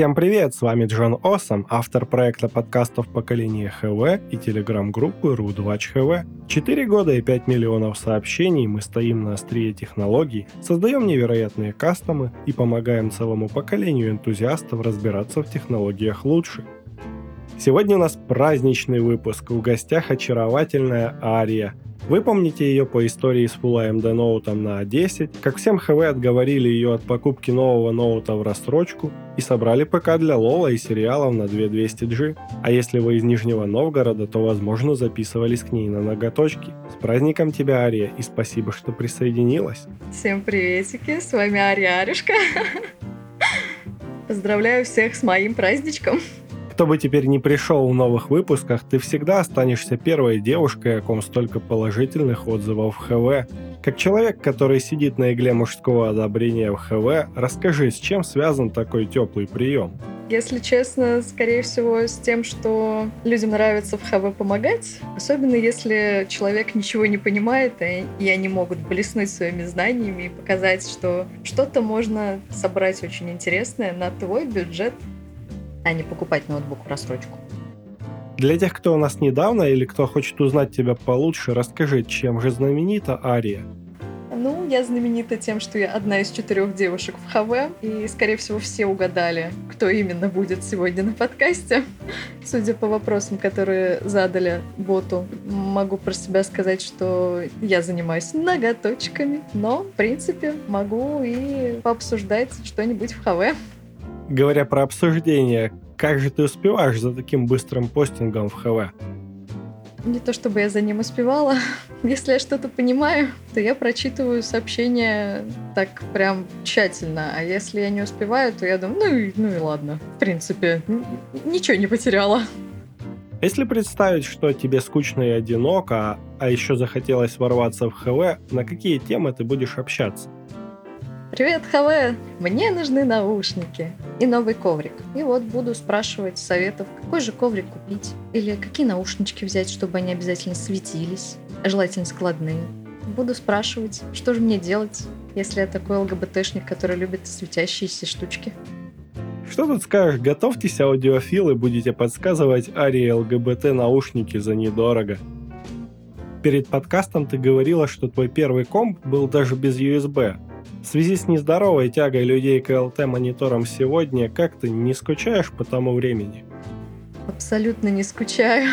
Всем привет, с вами Джон Осом, автор проекта подкастов поколения ХВ и телеграм-группы Рудвач ХВ. Четыре года и 5 миллионов сообщений мы стоим на острие технологий, создаем невероятные кастомы и помогаем целому поколению энтузиастов разбираться в технологиях лучше. Сегодня у нас праздничный выпуск, в гостях очаровательная Ария – вы помните ее по истории с Full AMD Note на A10, как всем ХВ отговорили ее от покупки нового ноута в рассрочку и собрали ПК для Лола и сериалов на 2200G. А если вы из Нижнего Новгорода, то, возможно, записывались к ней на ноготочки. С праздником тебя, Ария, и спасибо, что присоединилась. Всем приветики, с вами Ария Арюшка. Поздравляю всех с моим праздничком. Кто бы теперь не пришел в новых выпусках, ты всегда останешься первой девушкой, о ком столько положительных отзывов в ХВ. Как человек, который сидит на игле мужского одобрения в ХВ, расскажи, с чем связан такой теплый прием? Если честно, скорее всего, с тем, что людям нравится в ХВ помогать, особенно если человек ничего не понимает, и они могут блеснуть своими знаниями и показать, что что-то можно собрать очень интересное на твой бюджет а не покупать ноутбук в рассрочку. Для тех, кто у нас недавно или кто хочет узнать тебя получше, расскажи, чем же знаменита Ария? Ну, я знаменита тем, что я одна из четырех девушек в ХВ, и, скорее всего, все угадали, кто именно будет сегодня на подкасте. Судя по вопросам, которые задали боту, могу про себя сказать, что я занимаюсь ноготочками, но, в принципе, могу и пообсуждать что-нибудь в ХВ говоря про обсуждение, как же ты успеваешь за таким быстрым постингом в ХВ? Не то чтобы я за ним успевала. Если я что-то понимаю, то я прочитываю сообщения так прям тщательно. А если я не успеваю, то я думаю, ну и, ну и ладно. В принципе, ничего не потеряла. Если представить, что тебе скучно и одиноко, а еще захотелось ворваться в ХВ, на какие темы ты будешь общаться? Привет, ХВ! Мне нужны наушники и новый коврик. И вот буду спрашивать советов, какой же коврик купить, или какие наушнички взять, чтобы они обязательно светились, желательно складные. Буду спрашивать, что же мне делать, если я такой ЛГБТшник, который любит светящиеся штучки. Что тут скажешь, готовьтесь, аудиофилы, будете подсказывать Арии ЛГБТ наушники за недорого. Перед подкастом ты говорила, что твой первый комп был даже без USB, в связи с нездоровой тягой людей к ЛТ-мониторам сегодня, как ты не скучаешь по тому времени? Абсолютно не скучаю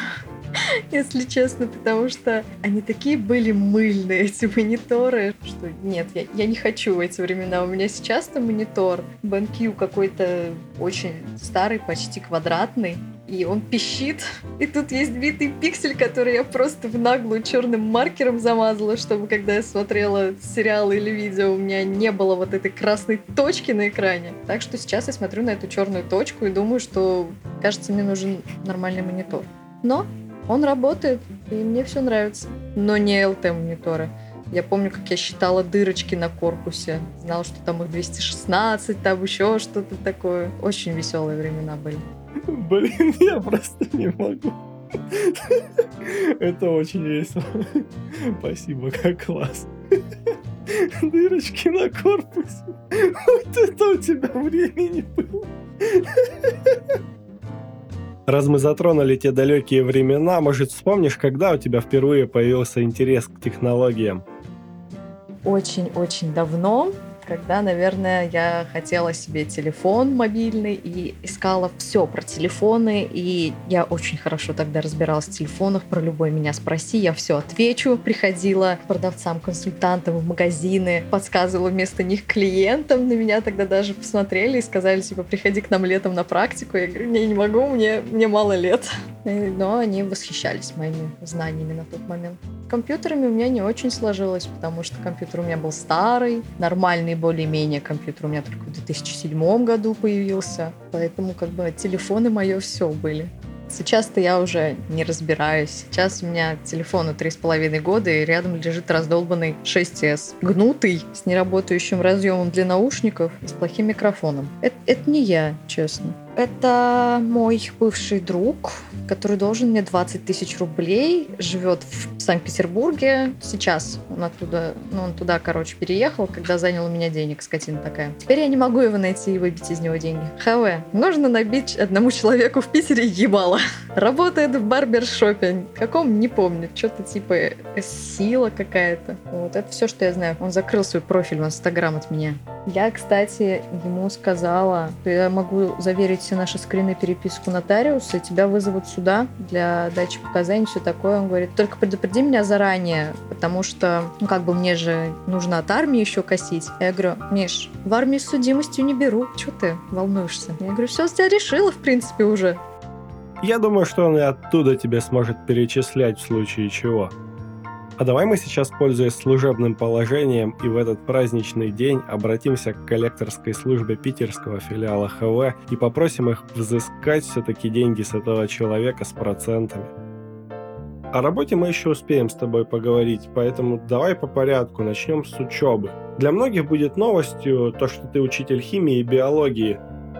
если честно, потому что они такие были мыльные, эти мониторы, что нет, я, я не хочу в эти времена. У меня сейчас-то монитор BenQ какой-то очень старый, почти квадратный, и он пищит. И тут есть битый пиксель, который я просто в наглую черным маркером замазала, чтобы когда я смотрела сериалы или видео, у меня не было вот этой красной точки на экране. Так что сейчас я смотрю на эту черную точку и думаю, что, кажется, мне нужен нормальный монитор. Но он работает, и мне все нравится. Но не LT-мониторы. Я помню, как я считала дырочки на корпусе. Знала, что там их 216, там еще что-то такое. Очень веселые времена были. Блин, я просто не могу. Это очень весело. Спасибо, как класс. Дырочки на корпусе. Вот это у тебя времени было. Раз мы затронули те далекие времена, может, вспомнишь, когда у тебя впервые появился интерес к технологиям? Очень-очень давно когда, наверное, я хотела себе телефон мобильный и искала все про телефоны, и я очень хорошо тогда разбиралась в телефонах, про любой меня спроси, я все отвечу. Приходила к продавцам, консультантам в магазины, подсказывала вместо них клиентам, на меня тогда даже посмотрели и сказали, типа, приходи к нам летом на практику. Я говорю, не, не могу, мне, мне мало лет. Но они восхищались моими знаниями на тот момент. Компьютерами у меня не очень сложилось, потому что компьютер у меня был старый, нормальный более-менее компьютер у меня только в 2007 году появился, поэтому как бы телефоны мое все были. Сейчас-то я уже не разбираюсь. Сейчас у меня телефону три с половиной года, и рядом лежит раздолбанный 6S. Гнутый, с неработающим разъемом для наушников и с плохим микрофоном. Это, это не я, честно. Это мой бывший друг, который должен мне 20 тысяч рублей, живет в Санкт-Петербурге. Сейчас он оттуда, ну, он туда, короче, переехал, когда занял у меня денег, скотина такая. Теперь я не могу его найти и выбить из него деньги. ХВ. Нужно набить одному человеку в Питере ебало. Работает в барбершопе. Каком, не помню. Что-то типа сила какая-то. Вот, это все, что я знаю. Он закрыл свой профиль в Инстаграм от меня. Я, кстати, ему сказала, что я могу заверить все наши скрины переписку нотариуса, тебя вызовут сюда для дачи показаний, все такое. Он говорит, только предупреди меня заранее, потому что, ну, как бы мне же нужно от армии еще косить. Я говорю, Миш, в армию с судимостью не беру. Чего ты волнуешься? Я говорю, все, я решила, в принципе, уже. Я думаю, что он и оттуда тебе сможет перечислять в случае чего. А давай мы сейчас, пользуясь служебным положением и в этот праздничный день, обратимся к коллекторской службе питерского филиала ХВ и попросим их взыскать все-таки деньги с этого человека с процентами. О работе мы еще успеем с тобой поговорить, поэтому давай по порядку, начнем с учебы. Для многих будет новостью то, что ты учитель химии и биологии,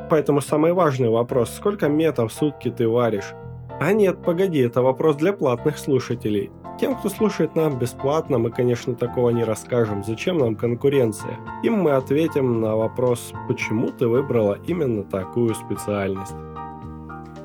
поэтому самый важный вопрос, сколько метов в сутки ты варишь? А нет, погоди, это вопрос для платных слушателей. Тем, кто слушает нам бесплатно, мы, конечно, такого не расскажем. Зачем нам конкуренция? Им мы ответим на вопрос, почему ты выбрала именно такую специальность.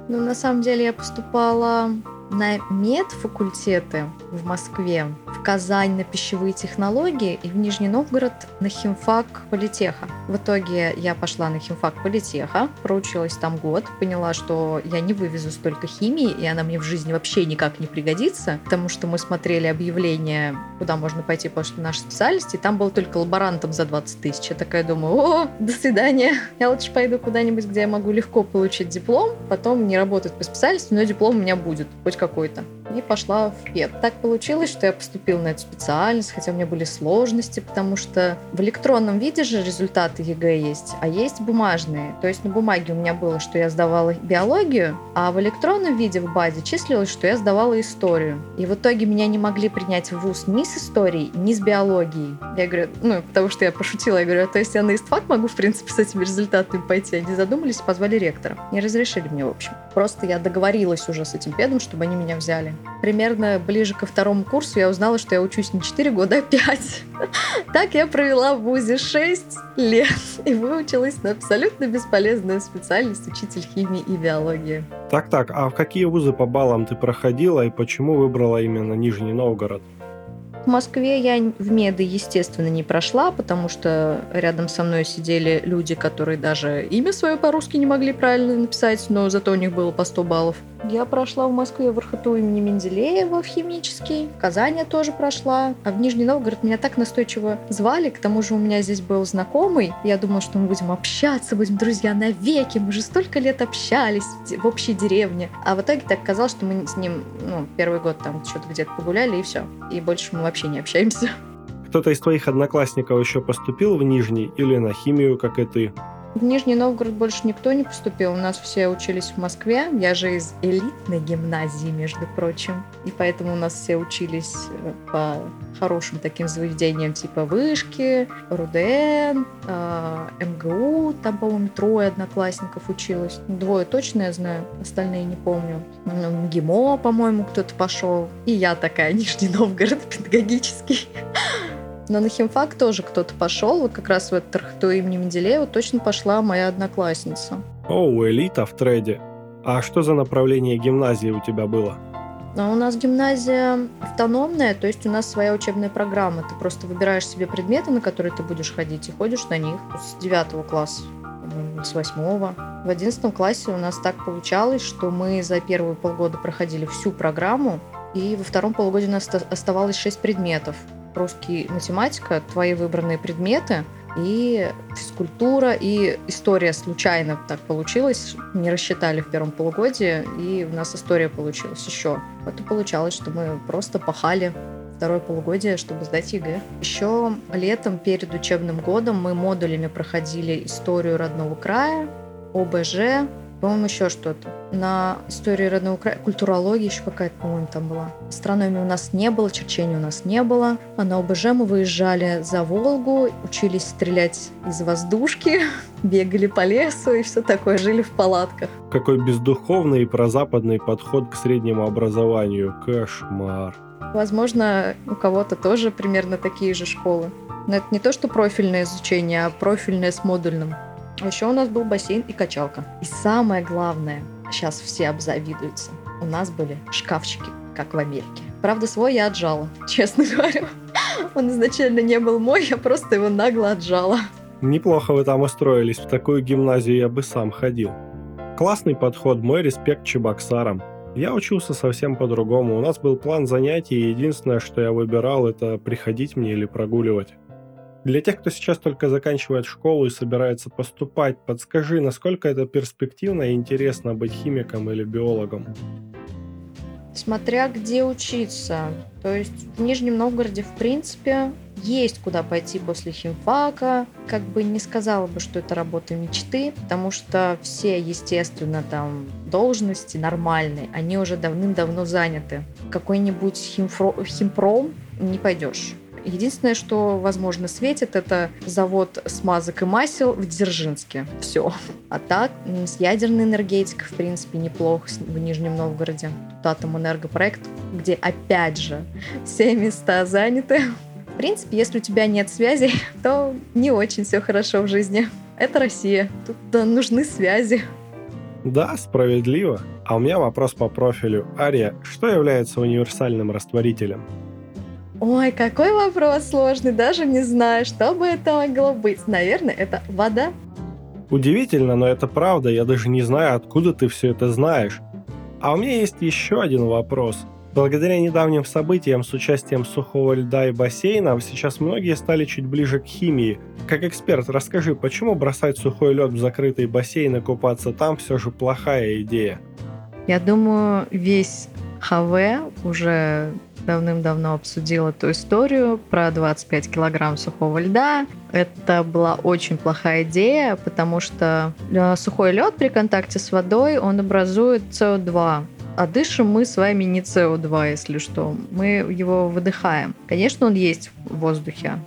Ну, на самом деле я поступала на медфакультеты в Москве, в Казань на пищевые технологии и в Нижний Новгород на химфак политеха. В итоге я пошла на химфак политеха, проучилась там год, поняла, что я не вывезу столько химии, и она мне в жизни вообще никак не пригодится, потому что мы смотрели объявление, куда можно пойти после нашей специальности, и там был только лаборантом за 20 тысяч. Я такая думаю, о, до свидания, я лучше пойду куда-нибудь, где я могу легко получить диплом, потом не работать по специальности, но диплом у меня будет, хоть какой-то. И пошла в пед. Так получилось, что я поступила на эту специальность, хотя у меня были сложности, потому что в электронном виде же результаты ЕГЭ есть, а есть бумажные. То есть на бумаге у меня было, что я сдавала биологию, а в электронном виде в базе числилось, что я сдавала историю. И в итоге меня не могли принять в ВУЗ ни с историей, ни с биологией. Я говорю, ну, потому что я пошутила, я говорю, «А то есть я на ИСТФАК могу, в принципе, с этими результатами пойти. Они задумались позвали ректора. Не разрешили мне, в общем. Просто я договорилась уже с этим педом, чтобы они меня взяли. Примерно ближе ко второму курсу я узнала, что я учусь не 4 года, а 5. Так я провела в ВУЗе 6 лет и выучилась на абсолютно бесполезную специальность учитель химии и биологии. Так-так, а в какие вузы по баллам ты проходила и почему выбрала именно Нижний Новгород? В Москве я в меды, естественно, не прошла, потому что рядом со мной сидели люди, которые даже имя свое по-русски не могли правильно написать, но зато у них было по 100 баллов. Я прошла в Москве в РХТУ имени Менделеева в химический. В Казани я тоже прошла. А в Нижний Новгород меня так настойчиво звали. К тому же у меня здесь был знакомый. Я думала, что мы будем общаться, будем друзья навеки. Мы же столько лет общались в общей деревне. А в итоге так казалось, что мы с ним ну, первый год там что-то где-то погуляли и все. И больше мы вообще не общаемся. Кто-то из твоих одноклассников еще поступил в Нижний или на химию, как и ты? В Нижний Новгород больше никто не поступил. У нас все учились в Москве. Я же из элитной гимназии, между прочим. И поэтому у нас все учились э, по хорошим таким заведениям типа Вышки, РУДН, э, МГУ. Там, по-моему, трое одноклассников училось. Двое точно я знаю, остальные не помню. МГИМО, по-моему, кто-то пошел. И я такая, Нижний Новгород педагогический. Но на химфак тоже кто-то пошел. Вот как раз в этот РХТУ имени Менделеева точно пошла моя одноклассница. О, элита в треде. А что за направление гимназии у тебя было? А у нас гимназия автономная, то есть у нас своя учебная программа. Ты просто выбираешь себе предметы, на которые ты будешь ходить, и ходишь на них с девятого класса с восьмого. В одиннадцатом классе у нас так получалось, что мы за первые полгода проходили всю программу, и во втором полугодии у нас оставалось шесть предметов русский, математика, твои выбранные предметы, и физкультура, и история случайно так получилось. Не рассчитали в первом полугодии, и у нас история получилась еще. Вот и получалось, что мы просто пахали второе полугодие, чтобы сдать ЕГЭ. Еще летом перед учебным годом мы модулями проходили историю родного края, ОБЖ, По-моему, еще что-то. На истории родного края, культурология еще какая-то, по-моему, там была. Астрономии у нас не было, черчения у нас не было. А на ОБЖ мы выезжали за Волгу, учились стрелять из воздушки, бегали по лесу и все такое, жили в палатках. Какой бездуховный и прозападный подход к среднему образованию. Кошмар. Возможно, у кого-то тоже примерно такие же школы. Но это не то, что профильное изучение, а профильное с модульным. А еще у нас был бассейн и качалка. И самое главное, сейчас все обзавидуются, у нас были шкафчики, как в Америке. Правда, свой я отжала, честно говоря. Он изначально не был мой, я просто его нагло отжала. Неплохо вы там устроились, в такую гимназию я бы сам ходил. Классный подход, мой респект Чебоксарам. Я учился совсем по-другому. У нас был план занятий, и единственное, что я выбирал, это приходить мне или прогуливать. Для тех, кто сейчас только заканчивает школу и собирается поступать, подскажи, насколько это перспективно и интересно быть химиком или биологом? Смотря где учиться. То есть в Нижнем Новгороде, в принципе, есть куда пойти после химфака. Как бы не сказала бы, что это работа мечты, потому что все, естественно, там должности нормальные, они уже давным-давно заняты. Какой-нибудь химфро... химпром не пойдешь. Единственное, что, возможно, светит, это завод смазок и масел в Дзержинске. Все. А так, с ядерной энергетикой, в принципе, неплохо в Нижнем Новгороде. Тут атом энергопроект, где, опять же, все места заняты. В принципе, если у тебя нет связей, то не очень все хорошо в жизни. Это Россия. Тут нужны связи. Да, справедливо. А у меня вопрос по профилю. Ария, что является универсальным растворителем? Ой, какой вопрос сложный, даже не знаю, что бы это могло быть. Наверное, это вода. Удивительно, но это правда, я даже не знаю, откуда ты все это знаешь. А у меня есть еще один вопрос. Благодаря недавним событиям с участием сухого льда и бассейна, сейчас многие стали чуть ближе к химии. Как эксперт, расскажи, почему бросать сухой лед в закрытый бассейн и купаться там все же плохая идея? Я думаю, весь ХВ уже давным-давно обсудил эту историю про 25 килограмм сухого льда. Это была очень плохая идея, потому что э, сухой лед при контакте с водой, он образует СО2. А дышим мы с вами не СО2, если что. Мы его выдыхаем. Конечно, он есть в воздухе,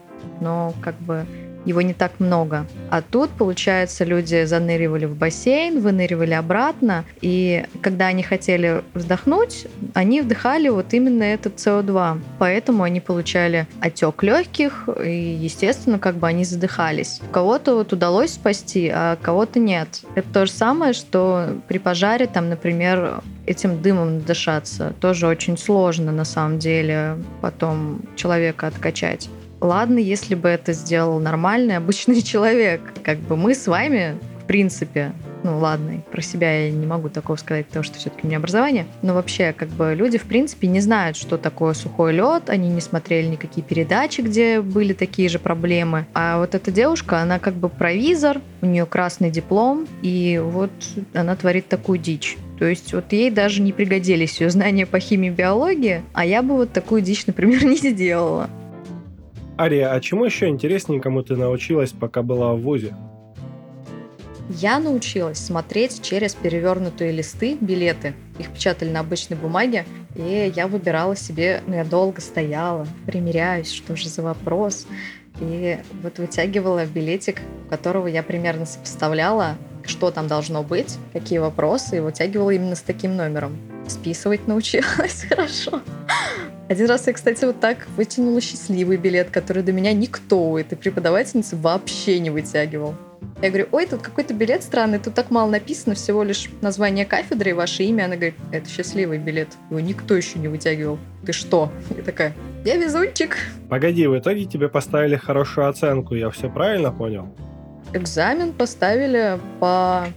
но как бы его не так много. А тут, получается, люди заныривали в бассейн, выныривали обратно, и когда они хотели вздохнуть, они вдыхали вот именно этот СО2. Поэтому они получали отек легких, и, естественно, как бы они задыхались. Кого-то вот удалось спасти, а кого-то нет. Это то же самое, что при пожаре, там, например, этим дымом дышаться. Тоже очень сложно на самом деле потом человека откачать. Ладно, если бы это сделал нормальный, обычный человек. Как бы мы с вами, в принципе, ну ладно, про себя я не могу такого сказать, потому что все-таки у меня образование, но вообще как бы люди в принципе не знают, что такое сухой лед, они не смотрели никакие передачи, где были такие же проблемы. А вот эта девушка, она как бы провизор, у нее красный диплом, и вот она творит такую дичь. То есть вот ей даже не пригодились ее знания по химии и биологии, а я бы вот такую дичь, например, не сделала. Ария, а чему еще интересненькому ты научилась, пока была в ВУЗе? Я научилась смотреть через перевернутые листы, билеты. Их печатали на обычной бумаге, и я выбирала себе, ну, я долго стояла, примеряюсь, что же за вопрос. И вот вытягивала билетик, у которого я примерно сопоставляла, что там должно быть, какие вопросы, и вытягивала именно с таким номером. Списывать научилась хорошо. Один раз я, кстати, вот так вытянула счастливый билет, который до меня никто у этой преподавательницы вообще не вытягивал. Я говорю, ой, тут какой-то билет странный, тут так мало написано, всего лишь название кафедры и ваше имя. Она говорит, это счастливый билет, его никто еще не вытягивал. Ты что? Я такая, я везунчик. Погоди, в итоге тебе поставили хорошую оценку, я все правильно понял? Экзамен поставили по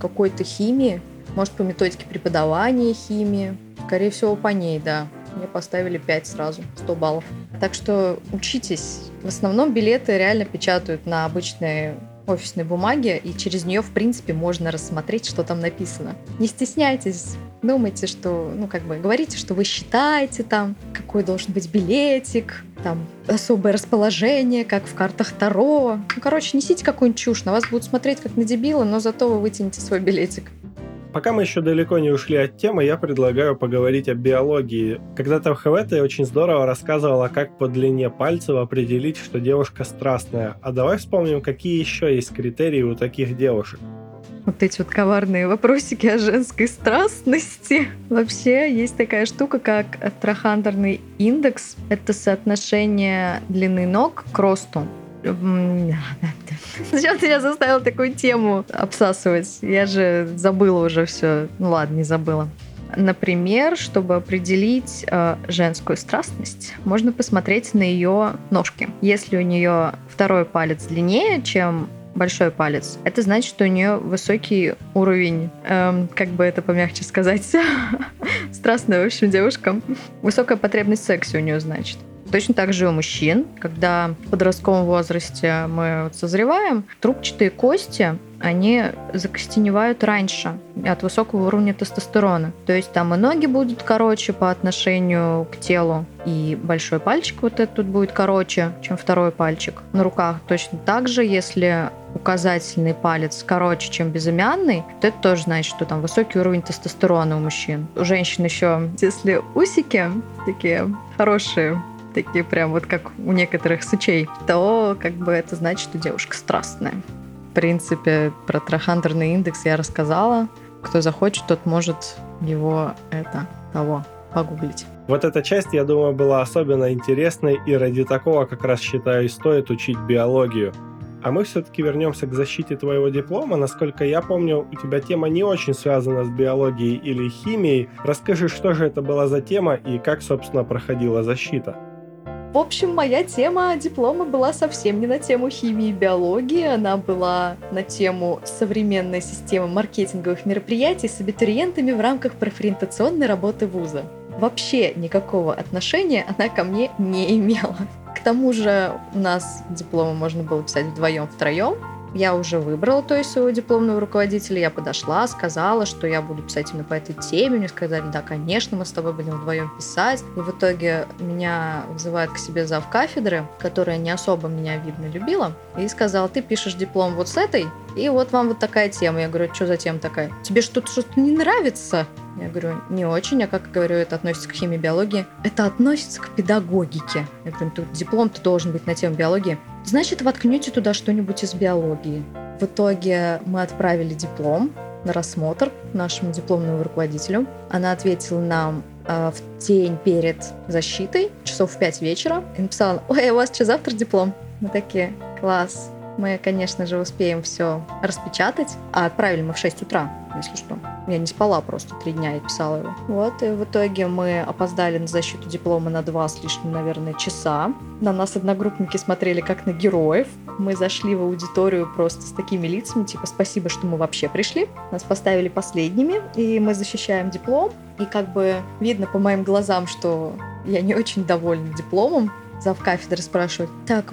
какой-то химии, может, по методике преподавания химии. Скорее всего, по ней, да мне поставили 5 сразу, 100 баллов. Так что учитесь. В основном билеты реально печатают на обычной офисной бумаге, и через нее, в принципе, можно рассмотреть, что там написано. Не стесняйтесь, думайте, что, ну, как бы, говорите, что вы считаете там, какой должен быть билетик, там, особое расположение, как в картах Таро. Ну, короче, несите какую-нибудь чушь, на вас будут смотреть как на дебила, но зато вы вытянете свой билетик. Пока мы еще далеко не ушли от темы, я предлагаю поговорить о биологии. Когда-то в ХВ ты очень здорово рассказывала, как по длине пальцев определить, что девушка страстная. А давай вспомним, какие еще есть критерии у таких девушек вот эти вот коварные вопросики о женской страстности. Вообще есть такая штука, как трахандерный индекс. Это соотношение длины ног к росту. Зачем ты меня заставил такую тему обсасывать? Я же забыла уже все. Ну ладно, не забыла. Например, чтобы определить э, женскую страстность, можно посмотреть на ее ножки. Если у нее второй палец длиннее, чем большой палец, это значит, что у нее высокий уровень, эм, как бы это помягче сказать, страстная, в общем, девушка. Высокая потребность в сексе у нее, значит. Точно так же у мужчин, когда в подростковом возрасте мы созреваем, трубчатые кости, они закостеневают раньше от высокого уровня тестостерона. То есть там и ноги будут короче по отношению к телу, и большой пальчик вот этот тут будет короче, чем второй пальчик. На руках точно так же, если указательный палец короче, чем безымянный, то это тоже значит, что там высокий уровень тестостерона у мужчин. У женщин еще, если усики такие хорошие, такие прям вот как у некоторых сучей, то как бы это значит, что девушка страстная. В принципе, про трахандерный индекс я рассказала. Кто захочет, тот может его это того погуглить. Вот эта часть, я думаю, была особенно интересной, и ради такого как раз считаю стоит учить биологию. А мы все-таки вернемся к защите твоего диплома. Насколько я помню, у тебя тема не очень связана с биологией или химией. Расскажи, что же это была за тема и как, собственно, проходила защита. В общем, моя тема диплома была совсем не на тему химии и биологии, она была на тему современной системы маркетинговых мероприятий с абитуриентами в рамках профориентационной работы вуза. Вообще никакого отношения она ко мне не имела. К тому же у нас дипломы можно было писать вдвоем-втроем, я уже выбрала, то есть своего дипломного руководителя, я подошла, сказала, что я буду писать именно по этой теме, мне сказали, да, конечно, мы с тобой будем вдвоем писать, и в итоге меня вызывают к себе зав кафедры, которая не особо меня, видно, любила, и сказала, ты пишешь диплом вот с этой, и вот вам вот такая тема. Я говорю, что за тема такая? Тебе что-то что-то не нравится? Я говорю, не очень, а как говорю, это относится к химии, биологии. Это относится к педагогике. Я говорю, тут диплом-то должен быть на тему биологии. Значит, воткнете туда что-нибудь из биологии. В итоге мы отправили диплом на рассмотр нашему дипломному руководителю. Она ответила нам э, в день перед защитой, часов в 5 вечера, и написала, ой, а у вас что, завтра диплом? Мы такие, класс, мы, конечно же, успеем все распечатать. А отправили мы в 6 утра, если что. Я не спала просто три дня и писала его. Вот, и в итоге мы опоздали на защиту диплома на два с лишним, наверное, часа. На нас одногруппники смотрели как на героев. Мы зашли в аудиторию просто с такими лицами, типа, спасибо, что мы вообще пришли. Нас поставили последними, и мы защищаем диплом. И как бы видно по моим глазам, что я не очень довольна дипломом, зав кафедры спрашивает, так,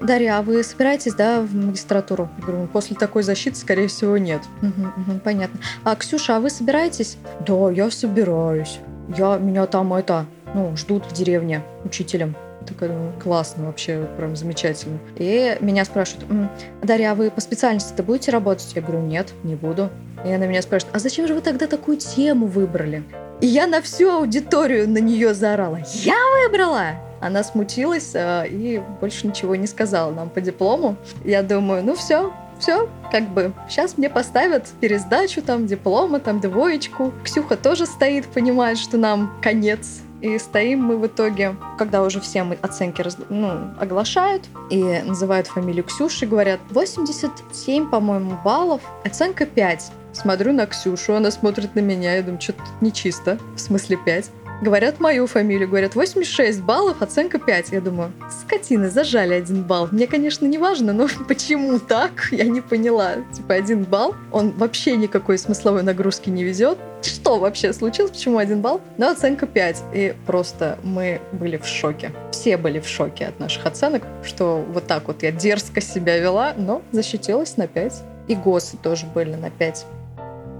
Дарья, а вы собираетесь, да, в магистратуру? Я говорю, после такой защиты, скорее всего, нет. Угу, угу, понятно. А, Ксюша, а вы собираетесь? Да, я собираюсь. Я, меня там это, ну, ждут в деревне учителем. Такая, думаю, классно вообще, прям замечательно. И меня спрашивают, Дарья, а вы по специальности-то будете работать? Я говорю, нет, не буду. И она меня спрашивает, а зачем же вы тогда такую тему выбрали? И я на всю аудиторию на нее заорала. Я выбрала! Она смутилась э, и больше ничего не сказала нам по диплому. Я думаю, ну все, все, как бы, сейчас мне поставят пересдачу, там, диплома, там, двоечку. Ксюха тоже стоит, понимает, что нам конец. И стоим мы в итоге, когда уже все мы оценки раз, ну, оглашают и называют фамилию Ксюши, говорят 87, по-моему, баллов, оценка 5. Смотрю на Ксюшу, она смотрит на меня, я думаю, что-то нечисто, в смысле 5. Говорят мою фамилию, говорят 86 баллов, оценка 5. Я думаю, скотины, зажали один балл. Мне, конечно, не важно, но почему так, я не поняла. Типа один балл, он вообще никакой смысловой нагрузки не везет. Что вообще случилось, почему один балл? Но оценка 5. И просто мы были в шоке. Все были в шоке от наших оценок, что вот так вот я дерзко себя вела, но защитилась на 5. И ГОСы тоже были на 5.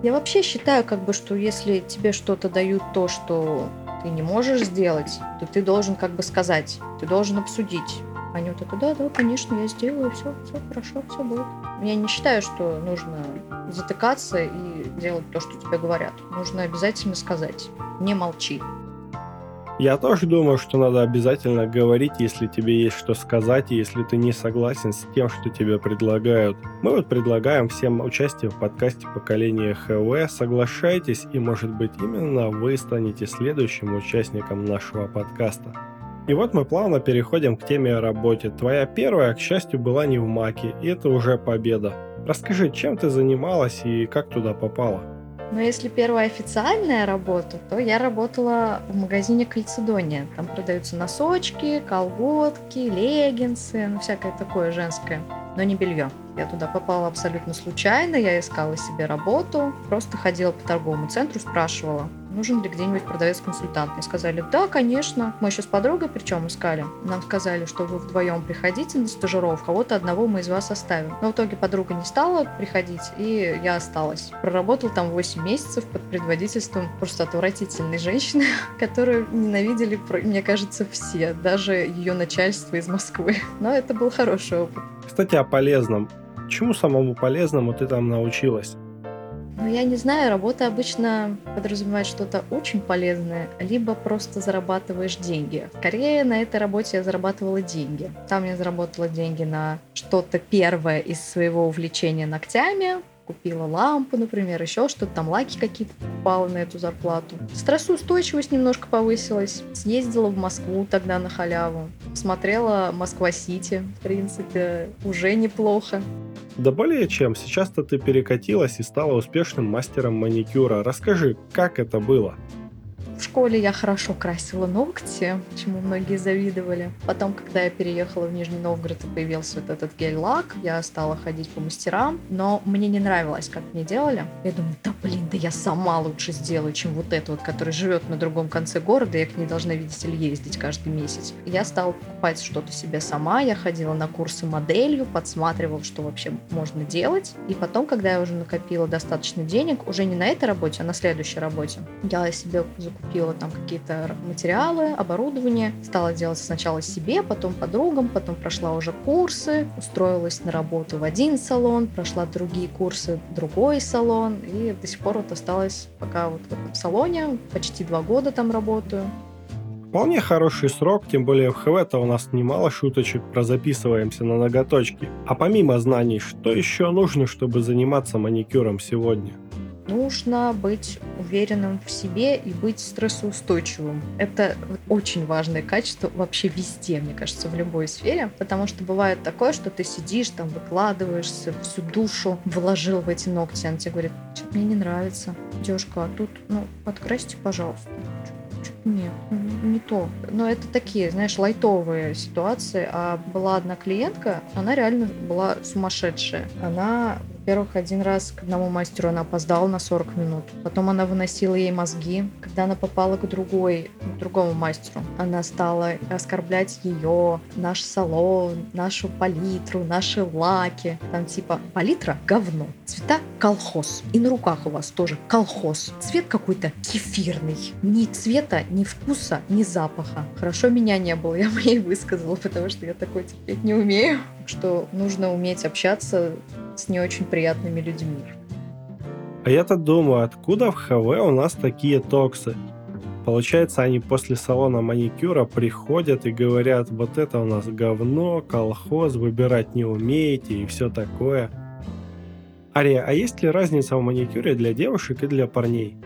Я вообще считаю, как бы, что если тебе что-то дают то, что ты не можешь сделать, то ты должен как бы сказать, ты должен обсудить. Они вот это, да, да, конечно, я сделаю, все, все хорошо, все будет. Я не считаю, что нужно затыкаться и делать то, что тебе говорят. Нужно обязательно сказать, не молчи. Я тоже думаю, что надо обязательно говорить, если тебе есть что сказать, и если ты не согласен с тем, что тебе предлагают. Мы вот предлагаем всем участие в подкасте поколения ХВ. Соглашайтесь, и может быть именно вы станете следующим участником нашего подкаста. И вот мы плавно переходим к теме о работе. Твоя первая, к счастью, была не в Маке, и это уже победа. Расскажи, чем ты занималась и как туда попала? Но если первая официальная работа, то я работала в магазине Кальцедония. Там продаются носочки, колготки, леггинсы, ну всякое такое женское, но не белье. Я туда попала абсолютно случайно, я искала себе работу, просто ходила по торговому центру, спрашивала, нужен ли где-нибудь продавец-консультант. Мне сказали, да, конечно. Мы еще с подругой причем искали. Нам сказали, что вы вдвоем приходите на стажировку, кого-то одного мы из вас оставим. Но в итоге подруга не стала приходить, и я осталась. Проработала там 8 месяцев под предводительством просто отвратительной женщины, которую ненавидели, мне кажется, все, даже ее начальство из Москвы. Но это был хороший опыт. Кстати, о полезном. Чему самому полезному ты там научилась? Ну, я не знаю, работа обычно подразумевает что-то очень полезное, либо просто зарабатываешь деньги. Скорее, на этой работе я зарабатывала деньги. Там я заработала деньги на что-то первое из своего увлечения ногтями, купила лампу, например, еще что-то, там лаки какие-то покупала на эту зарплату. Стрессоустойчивость немножко повысилась. Съездила в Москву тогда на халяву. Смотрела Москва-Сити, в принципе, уже неплохо. Да более чем, сейчас-то ты перекатилась и стала успешным мастером маникюра. Расскажи, как это было? В школе я хорошо красила ногти, чему многие завидовали. Потом, когда я переехала в Нижний Новгород и появился вот этот гель-лак, я стала ходить по мастерам, но мне не нравилось, как мне делали. Я думаю, да блин, да я сама лучше сделаю, чем вот это вот, который живет на другом конце города, я к ней должна, видите ли, ездить каждый месяц. Я стала покупать что-то себе сама, я ходила на курсы моделью, подсматривала, что вообще можно делать. И потом, когда я уже накопила достаточно денег, уже не на этой работе, а на следующей работе, я себе закупила купила там какие-то материалы, оборудование, стала делать сначала себе, потом подругам, потом прошла уже курсы, устроилась на работу в один салон, прошла другие курсы в другой салон, и до сих пор вот осталась пока вот в этом салоне, почти два года там работаю. Вполне хороший срок, тем более в ХВ-то у нас немало шуточек про записываемся на ноготочки. А помимо знаний, что еще нужно, чтобы заниматься маникюром сегодня? Нужно быть уверенным в себе и быть стрессоустойчивым. Это очень важное качество вообще везде, мне кажется, в любой сфере, потому что бывает такое, что ты сидишь, там выкладываешься, всю душу вложил в эти ногти, а он тебе говорит, что-то мне не нравится. Девушка, а тут, ну, подкрасьте, пожалуйста. Нет, не то. Но это такие, знаешь, лайтовые ситуации. А была одна клиентка, она реально была сумасшедшая. Она во-первых, один раз к одному мастеру она опоздала на 40 минут. Потом она выносила ей мозги. Когда она попала к другой, к другому мастеру, она стала оскорблять ее, наш салон, нашу палитру, наши лаки. Там типа палитра — говно, цвета — колхоз. И на руках у вас тоже колхоз. Цвет какой-то кефирный. Ни цвета, ни вкуса, ни запаха. Хорошо меня не было, я бы ей высказала, потому что я такой терпеть не умею. Что нужно уметь общаться с не очень приятными людьми. А я-то думаю, откуда в ХВ у нас такие токсы? Получается, они после салона маникюра приходят и говорят, вот это у нас говно, колхоз, выбирать не умеете и все такое. Ария, а есть ли разница в маникюре для девушек и для парней?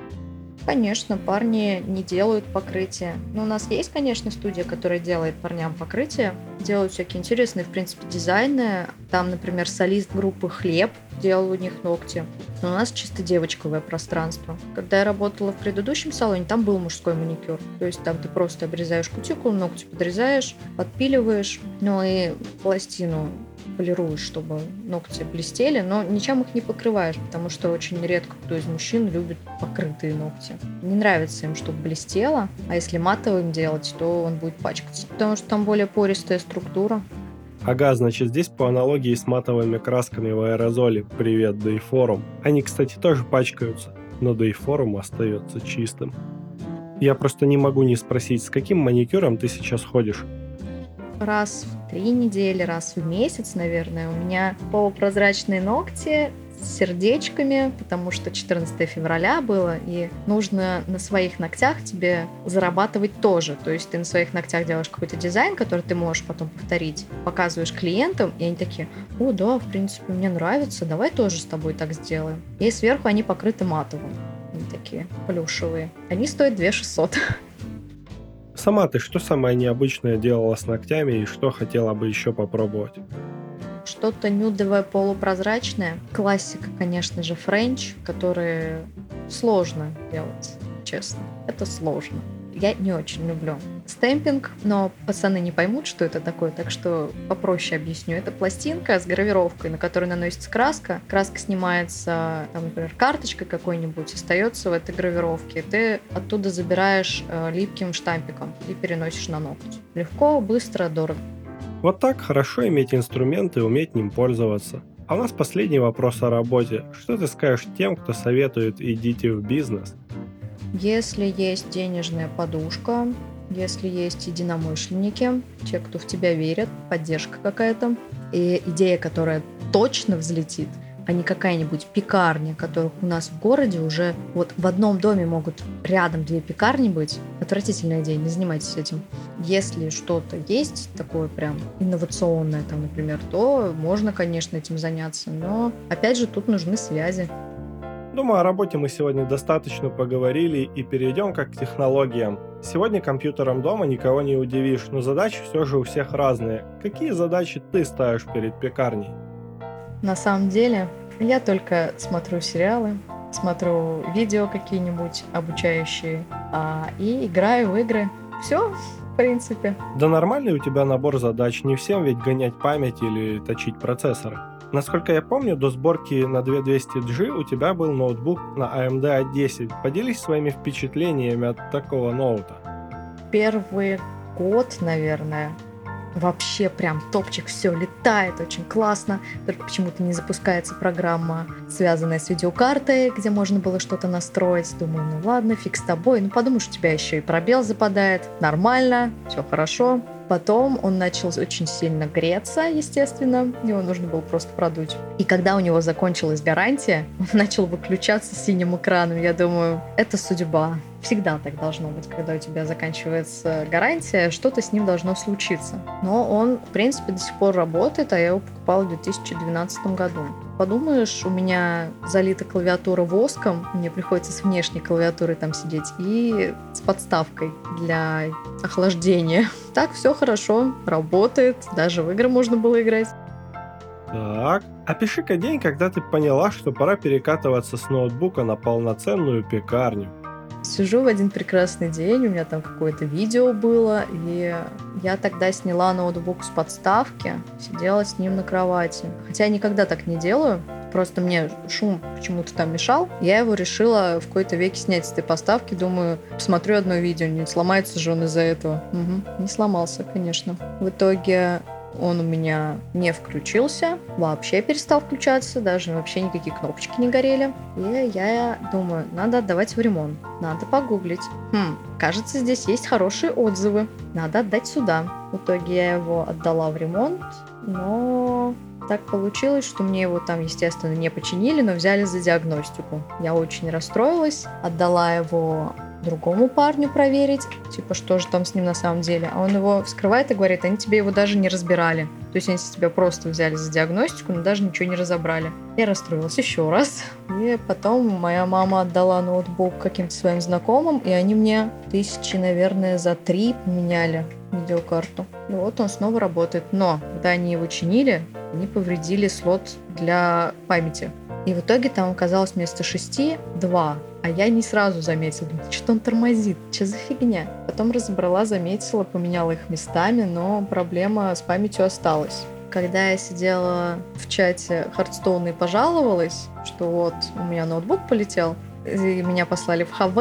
Конечно, парни не делают покрытие. Но у нас есть, конечно, студия, которая делает парням покрытие. Делают всякие интересные, в принципе, дизайны. Там, например, солист группы «Хлеб» делал у них ногти. Но у нас чисто девочковое пространство. Когда я работала в предыдущем салоне, там был мужской маникюр. То есть там ты просто обрезаешь кутикулу, ногти подрезаешь, подпиливаешь, ну и пластину полируешь, чтобы ногти блестели, но ничем их не покрываешь, потому что очень редко кто из мужчин любит покрытые ногти. Не нравится им, чтобы блестело, а если матовым делать, то он будет пачкаться, потому что там более пористая структура. Ага, значит, здесь по аналогии с матовыми красками в аэрозоле «Привет, Дейфорум». Они, кстати, тоже пачкаются, но Дейфорум остается чистым. Я просто не могу не спросить, с каким маникюром ты сейчас ходишь? Раз в три недели, раз в месяц, наверное. У меня полупрозрачные ногти с сердечками, потому что 14 февраля было, и нужно на своих ногтях тебе зарабатывать тоже. То есть ты на своих ногтях делаешь какой-то дизайн, который ты можешь потом повторить, показываешь клиентам, и они такие, о, да, в принципе, мне нравится, давай тоже с тобой так сделаем. И сверху они покрыты матовым. Они такие плюшевые. Они стоят 2 600. Сама ты что самое необычное делала с ногтями и что хотела бы еще попробовать? Что-то нюдовое полупрозрачное. Классика, конечно же, френч, который сложно делать, честно. Это сложно. Я не очень люблю стемпинг, но пацаны не поймут, что это такое, так что попроще объясню. Это пластинка с гравировкой, на которой наносится краска. Краска снимается, там, например, карточкой какой-нибудь, остается в этой гравировке. Ты оттуда забираешь э, липким штампиком и переносишь на ноготь. Легко, быстро, дорого. Вот так хорошо иметь инструмент и уметь ним пользоваться. А у нас последний вопрос о работе. Что ты скажешь тем, кто советует идите в бизнес? Если есть денежная подушка, если есть единомышленники, те, кто в тебя верят, поддержка какая-то, и идея, которая точно взлетит, а не какая-нибудь пекарня, которых у нас в городе уже вот в одном доме могут рядом две пекарни быть. Отвратительная идея, не занимайтесь этим. Если что-то есть такое прям инновационное, там, например, то можно, конечно, этим заняться. Но, опять же, тут нужны связи. Думаю, о работе мы сегодня достаточно поговорили и перейдем как к технологиям. Сегодня компьютером дома никого не удивишь, но задачи все же у всех разные. Какие задачи ты ставишь перед пекарней? На самом деле, я только смотрю сериалы, смотрю видео какие-нибудь обучающие а, и играю в игры. Все, в принципе. Да нормальный у тебя набор задач, не всем ведь гонять память или точить процессоры. Насколько я помню, до сборки на 2200G у тебя был ноутбук на AMD A10. Поделись своими впечатлениями от такого ноута. Первый год, наверное, вообще прям топчик, все летает, очень классно. Только почему-то не запускается программа, связанная с видеокартой, где можно было что-то настроить. Думаю, ну ладно, фиг с тобой. Ну подумаешь, у тебя еще и пробел западает. Нормально, все хорошо. Потом он начал очень сильно греться, естественно, его нужно было просто продуть. И когда у него закончилась гарантия, он начал выключаться синим экраном. Я думаю, это судьба. Всегда так должно быть, когда у тебя заканчивается гарантия, что-то с ним должно случиться. Но он, в принципе, до сих пор работает, а я его покупала в 2012 году. Подумаешь, у меня залита клавиатура воском, мне приходится с внешней клавиатурой там сидеть и с подставкой для охлаждения. Так, все хорошо, работает, даже в игры можно было играть. Так, опиши-ка день, когда ты поняла, что пора перекатываться с ноутбука на полноценную пекарню. Сижу в один прекрасный день, у меня там какое-то видео было, и я тогда сняла ноутбук с подставки, сидела с ним на кровати. Хотя я никогда так не делаю, просто мне шум почему-то там мешал. Я его решила в какой-то веке снять с этой поставки. Думаю, посмотрю одно видео, не сломается же он из-за этого. Угу. Не сломался, конечно. В итоге он у меня не включился, вообще перестал включаться, даже вообще никакие кнопочки не горели. И я думаю, надо отдавать в ремонт, надо погуглить. Хм, кажется, здесь есть хорошие отзывы, надо отдать сюда. В итоге я его отдала в ремонт, но так получилось, что мне его там, естественно, не починили, но взяли за диагностику. Я очень расстроилась, отдала его другому парню проверить, типа, что же там с ним на самом деле. А он его вскрывает и говорит, они тебе его даже не разбирали. То есть они тебя просто взяли за диагностику, но даже ничего не разобрали. Я расстроилась еще раз. И потом моя мама отдала ноутбук каким-то своим знакомым, и они мне тысячи, наверное, за три поменяли видеокарту. И вот он снова работает. Но когда они его чинили, они повредили слот для памяти. И в итоге там оказалось вместо шести два. А я не сразу заметила, что он тормозит, что за фигня. Потом разобрала, заметила, поменяла их местами, но проблема с памятью осталась. Когда я сидела в чате Хардстоуна и пожаловалась, что вот у меня ноутбук полетел, и меня послали в ХВ.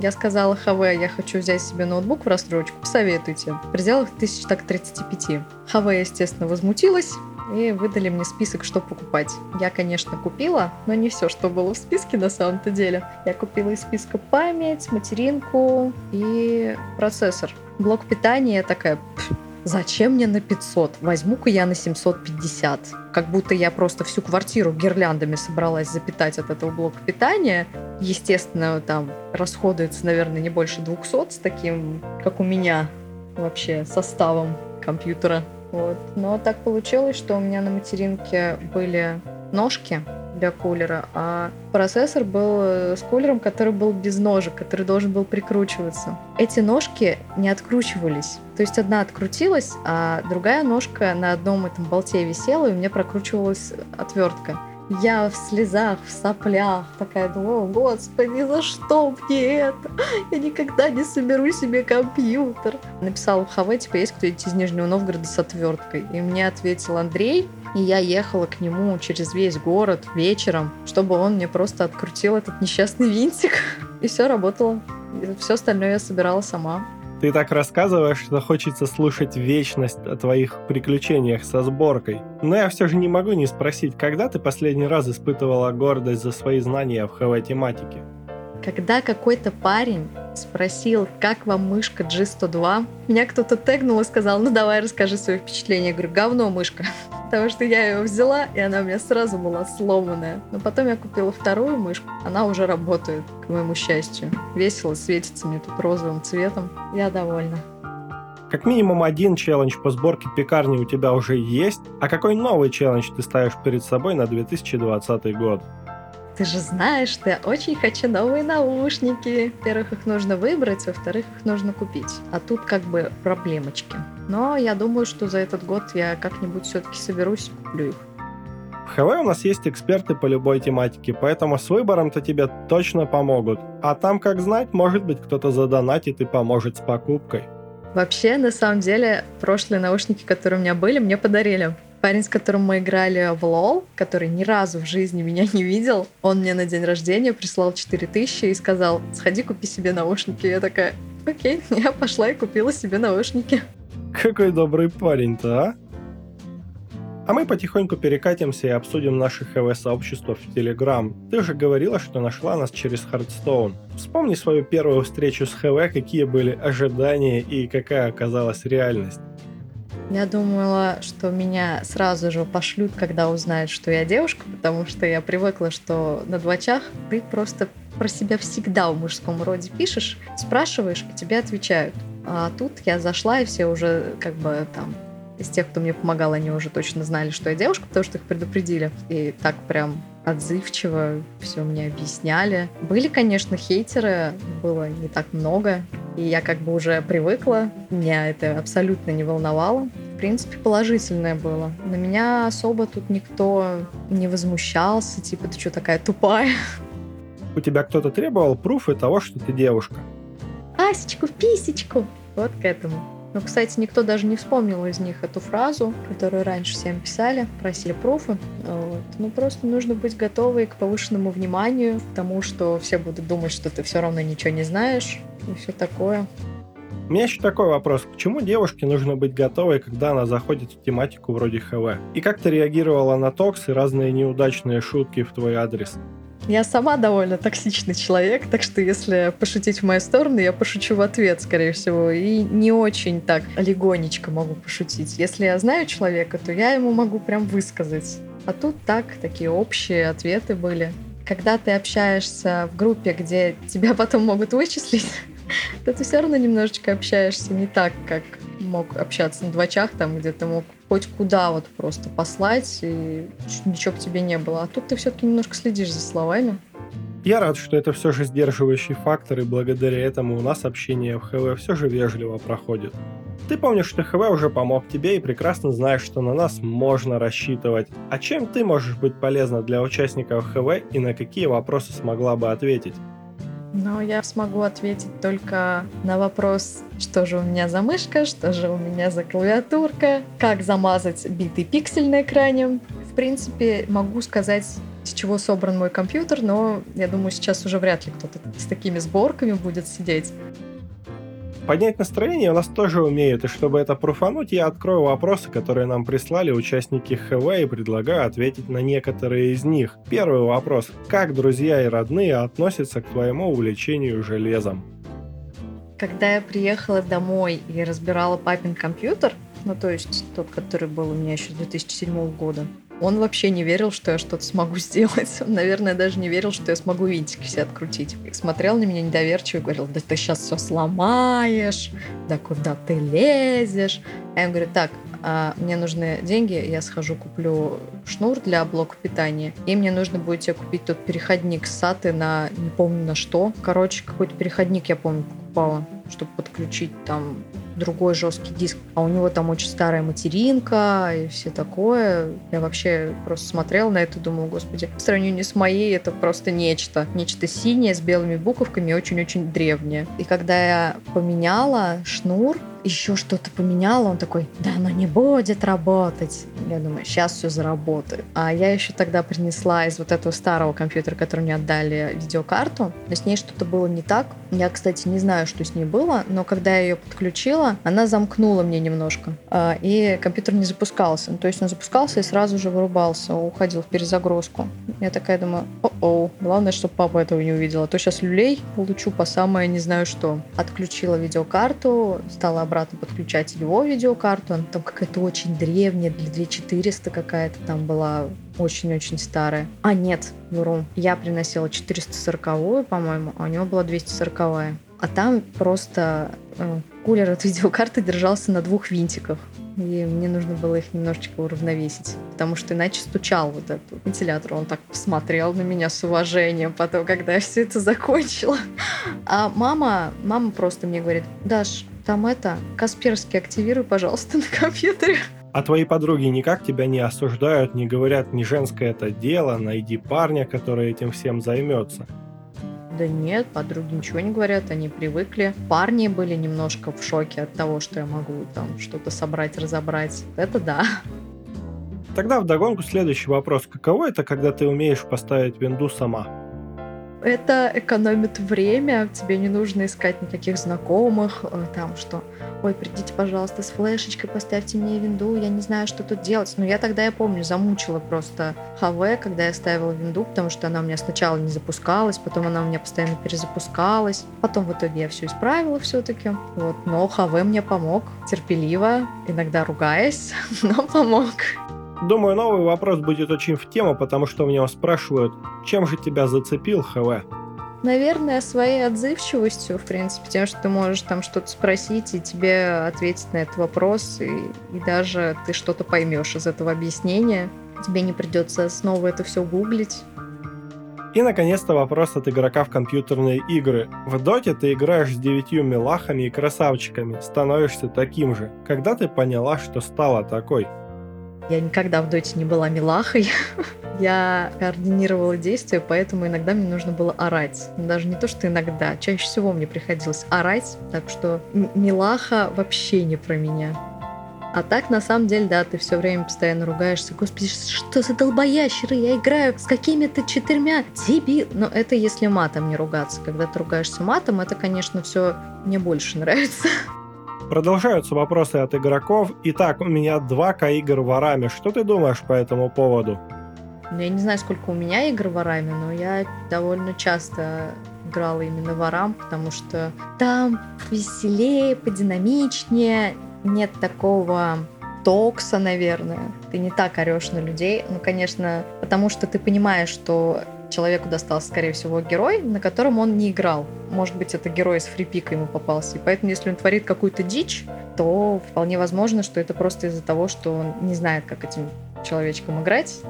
Я сказала ХВ, я хочу взять себе ноутбук в рассрочку, посоветуйте. В пределах тысяч так 35. ХВ, естественно, возмутилась, и выдали мне список, что покупать. Я, конечно, купила, но не все, что было в списке на самом-то деле. Я купила из списка память, материнку и процессор. Блок питания такая, Зачем мне на 500? Возьму-ка я на 750. Как будто я просто всю квартиру гирляндами собралась запитать от этого блока питания. Естественно, там расходуется, наверное, не больше 200 с таким, как у меня вообще, составом компьютера. Вот. Но так получилось, что у меня на материнке были ножки для кулера, а процессор был э, с кулером, который был без ножек, который должен был прикручиваться. Эти ножки не откручивались. То есть одна открутилась, а другая ножка на одном этом болте висела, и у меня прокручивалась отвертка. Я в слезах, в соплях, такая думаю, господи, за что мне это? Я никогда не соберу себе компьютер. Написала в ХВ, типа, есть кто-нибудь из Нижнего Новгорода с отверткой? И мне ответил Андрей, и я ехала к нему через весь город вечером, чтобы он мне просто открутил этот несчастный винтик. И все работало. И все остальное я собирала сама. Ты так рассказываешь, что хочется слушать вечность о твоих приключениях со сборкой. Но я все же не могу не спросить, когда ты последний раз испытывала гордость за свои знания в ХВ-тематике? Когда какой-то парень спросил, как вам мышка G102, меня кто-то тегнул и сказал, ну давай расскажи свои впечатления. Я говорю, говно мышка. Потому что я ее взяла, и она у меня сразу была сломанная. Но потом я купила вторую мышку, она уже работает, к моему счастью. Весело светится мне тут розовым цветом. Я довольна. Как минимум один челлендж по сборке пекарни у тебя уже есть, а какой новый челлендж ты ставишь перед собой на 2020 год? Ты же знаешь, что я очень хочу новые наушники. Во-первых, их нужно выбрать, во-вторых, их нужно купить. А тут как бы проблемочки. Но я думаю, что за этот год я как-нибудь все-таки соберусь и куплю их. В ХВ у нас есть эксперты по любой тематике, поэтому с выбором-то тебе точно помогут. А там, как знать, может быть, кто-то задонатит и поможет с покупкой. Вообще, на самом деле, прошлые наушники, которые у меня были, мне подарили парень, с которым мы играли в LoL, который ни разу в жизни меня не видел, он мне на день рождения прислал 4000 и сказал, сходи купи себе наушники. Я такая, окей, я пошла и купила себе наушники. Какой добрый парень-то, а? А мы потихоньку перекатимся и обсудим наше HW-сообщество в Телеграм. Ты же говорила, что нашла нас через Hearthstone. Вспомни свою первую встречу с HW, какие были ожидания и какая оказалась реальность. Я думала, что меня сразу же пошлют, когда узнают, что я девушка, потому что я привыкла, что на двочах ты просто про себя всегда в мужском роде пишешь, спрашиваешь, и тебе отвечают. А тут я зашла, и все уже как бы там из тех, кто мне помогал, они уже точно знали, что я девушка, потому что их предупредили. И так прям отзывчиво все мне объясняли. Были, конечно, хейтеры, было не так много, и я как бы уже привыкла, меня это абсолютно не волновало. В принципе, положительное было. На меня особо тут никто не возмущался, типа, ты что такая тупая? У тебя кто-то требовал пруфы того, что ты девушка? Асечку, писечку! Вот к этому. Но, кстати, никто даже не вспомнил из них эту фразу, которую раньше всем писали, просили пруфы. Вот. Ну, просто нужно быть готовой к повышенному вниманию, к тому, что все будут думать, что ты все равно ничего не знаешь и все такое. У меня еще такой вопрос. К чему девушке нужно быть готовой, когда она заходит в тематику вроде ХВ? И как ты реагировала на токс и разные неудачные шутки в твой адрес? Я сама довольно токсичный человек, так что если пошутить в мою сторону, я пошучу в ответ, скорее всего. И не очень так легонечко могу пошутить. Если я знаю человека, то я ему могу прям высказать. А тут так, такие общие ответы были. Когда ты общаешься в группе, где тебя потом могут вычислить, то ты все равно немножечко общаешься не так, как мог общаться на двочах, там, где ты мог хоть куда вот просто послать, и ничего к тебе не было. А тут ты все-таки немножко следишь за словами. Я рад, что это все же сдерживающий фактор, и благодаря этому у нас общение в ХВ все же вежливо проходит. Ты помнишь, что ХВ уже помог тебе и прекрасно знаешь, что на нас можно рассчитывать. А чем ты можешь быть полезна для участников ХВ и на какие вопросы смогла бы ответить? Но я смогу ответить только на вопрос, что же у меня за мышка, что же у меня за клавиатурка, как замазать битый пиксель на экране. В принципе, могу сказать, с чего собран мой компьютер, но я думаю, сейчас уже вряд ли кто-то с такими сборками будет сидеть. Поднять настроение у нас тоже умеют, и чтобы это пруфануть, я открою вопросы, которые нам прислали участники ХВ и предлагаю ответить на некоторые из них. Первый вопрос. Как друзья и родные относятся к твоему увлечению железом? Когда я приехала домой и разбирала папин компьютер, ну то есть тот, который был у меня еще с 2007 года. Он вообще не верил, что я что-то смогу сделать. Он, наверное, даже не верил, что я смогу винтики все открутить. Смотрел на меня недоверчиво и говорил, да ты сейчас все сломаешь, да куда ты лезешь. А я говорю, так, а мне нужны деньги, я схожу, куплю шнур для блока питания, и мне нужно будет тебе купить тот переходник SATA на, не помню на что. Короче, какой-то переходник, я помню, покупала, чтобы подключить там другой жесткий диск, а у него там очень старая материнка и все такое. Я вообще просто смотрела на это и думала, господи, в сравнении с моей это просто нечто. Нечто синее с белыми буковками, очень-очень древнее. И когда я поменяла шнур, еще что-то поменяла, он такой, да оно не будет работать. Я думаю, сейчас все заработает. А я еще тогда принесла из вот этого старого компьютера, который мне отдали, видеокарту, но с ней что-то было не так. Я, кстати, не знаю, что с ней было, но когда я ее подключила, она замкнула мне немножко, а, и компьютер не запускался. То есть он запускался и сразу же вырубался, уходил в перезагрузку. Я такая думаю, о-о, главное, чтобы папа этого не увидел, а то сейчас люлей получу по самое не знаю что. Отключила видеокарту, стала обратно подключать его видеокарту, она там какая-то очень древняя, для 2400 какая-то там была, очень-очень старая. А нет, вру, я приносила 440 по-моему, а у него была 240 -я. А там просто э, кулер от видеокарты держался на двух винтиках. И мне нужно было их немножечко уравновесить, потому что иначе стучал вот этот вентилятор. Он так посмотрел на меня с уважением потом, когда я все это закончила. А мама, мама просто мне говорит, Даш, там это, Касперский активируй, пожалуйста, на компьютере. А твои подруги никак тебя не осуждают, не говорят, не женское это дело, найди парня, который этим всем займется. Да нет, подруги ничего не говорят, они привыкли. Парни были немножко в шоке от того, что я могу там что-то собрать, разобрать. Это да. Тогда вдогонку следующий вопрос. Каково это, когда ты умеешь поставить винду сама? Это экономит время, тебе не нужно искать никаких знакомых, э, там что, ой, придите, пожалуйста, с флешечкой, поставьте мне винду, я не знаю, что тут делать. Но я тогда, я помню, замучила просто ХВ, когда я ставила винду, потому что она у меня сначала не запускалась, потом она у меня постоянно перезапускалась. Потом в итоге я все исправила все-таки. Вот. Но ХВ мне помог терпеливо, иногда ругаясь, но помог. Думаю, новый вопрос будет очень в тему, потому что у меня спрашивают, чем же тебя зацепил ХВ? Наверное, своей отзывчивостью, в принципе, тем, что ты можешь там что-то спросить, и тебе ответить на этот вопрос, и, и даже ты что-то поймешь из этого объяснения. Тебе не придется снова это все гуглить. И, наконец-то, вопрос от игрока в компьютерные игры. В доте ты играешь с девятью милахами и красавчиками, становишься таким же. Когда ты поняла, что стала такой? Я никогда в доте не была милахой. Я координировала действия, поэтому иногда мне нужно было орать. Даже не то, что иногда. Чаще всего мне приходилось орать, так что милаха вообще не про меня. А так, на самом деле, да, ты все время постоянно ругаешься. Господи, что за долбоящеры? Я играю с какими-то четырьмя дебил. Но это если матом не ругаться. Когда ты ругаешься матом, это, конечно, все мне больше нравится. Продолжаются вопросы от игроков. Итак, у меня 2К игр в Араме. Что ты думаешь по этому поводу? Ну, я не знаю, сколько у меня игр в Араме, но я довольно часто играла именно в Арам, потому что там веселее, подинамичнее, нет такого токса, наверное. Ты не так орешь на людей. Ну, конечно, потому что ты понимаешь, что человеку достался, скорее всего, герой, на котором он не играл. Может быть, это герой из фрипика ему попался. И поэтому, если он творит какую-то дичь, то вполне возможно, что это просто из-за того, что он не знает, как этим человечком играть.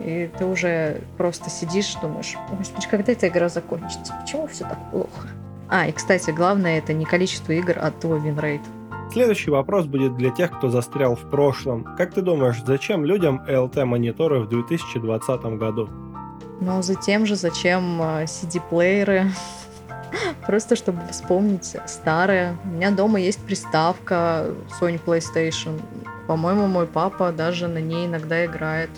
И ты уже просто сидишь, думаешь, господи, когда эта игра закончится? Почему все так плохо? А, и, кстати, главное, это не количество игр, а твой winrate. Следующий вопрос будет для тех, кто застрял в прошлом. Как ты думаешь, зачем людям ЭЛТ-мониторы в 2020 году? Но затем же, зачем CD-плееры? Просто чтобы вспомнить старое. У меня дома есть приставка Sony PlayStation. По-моему, мой папа даже на ней иногда играет.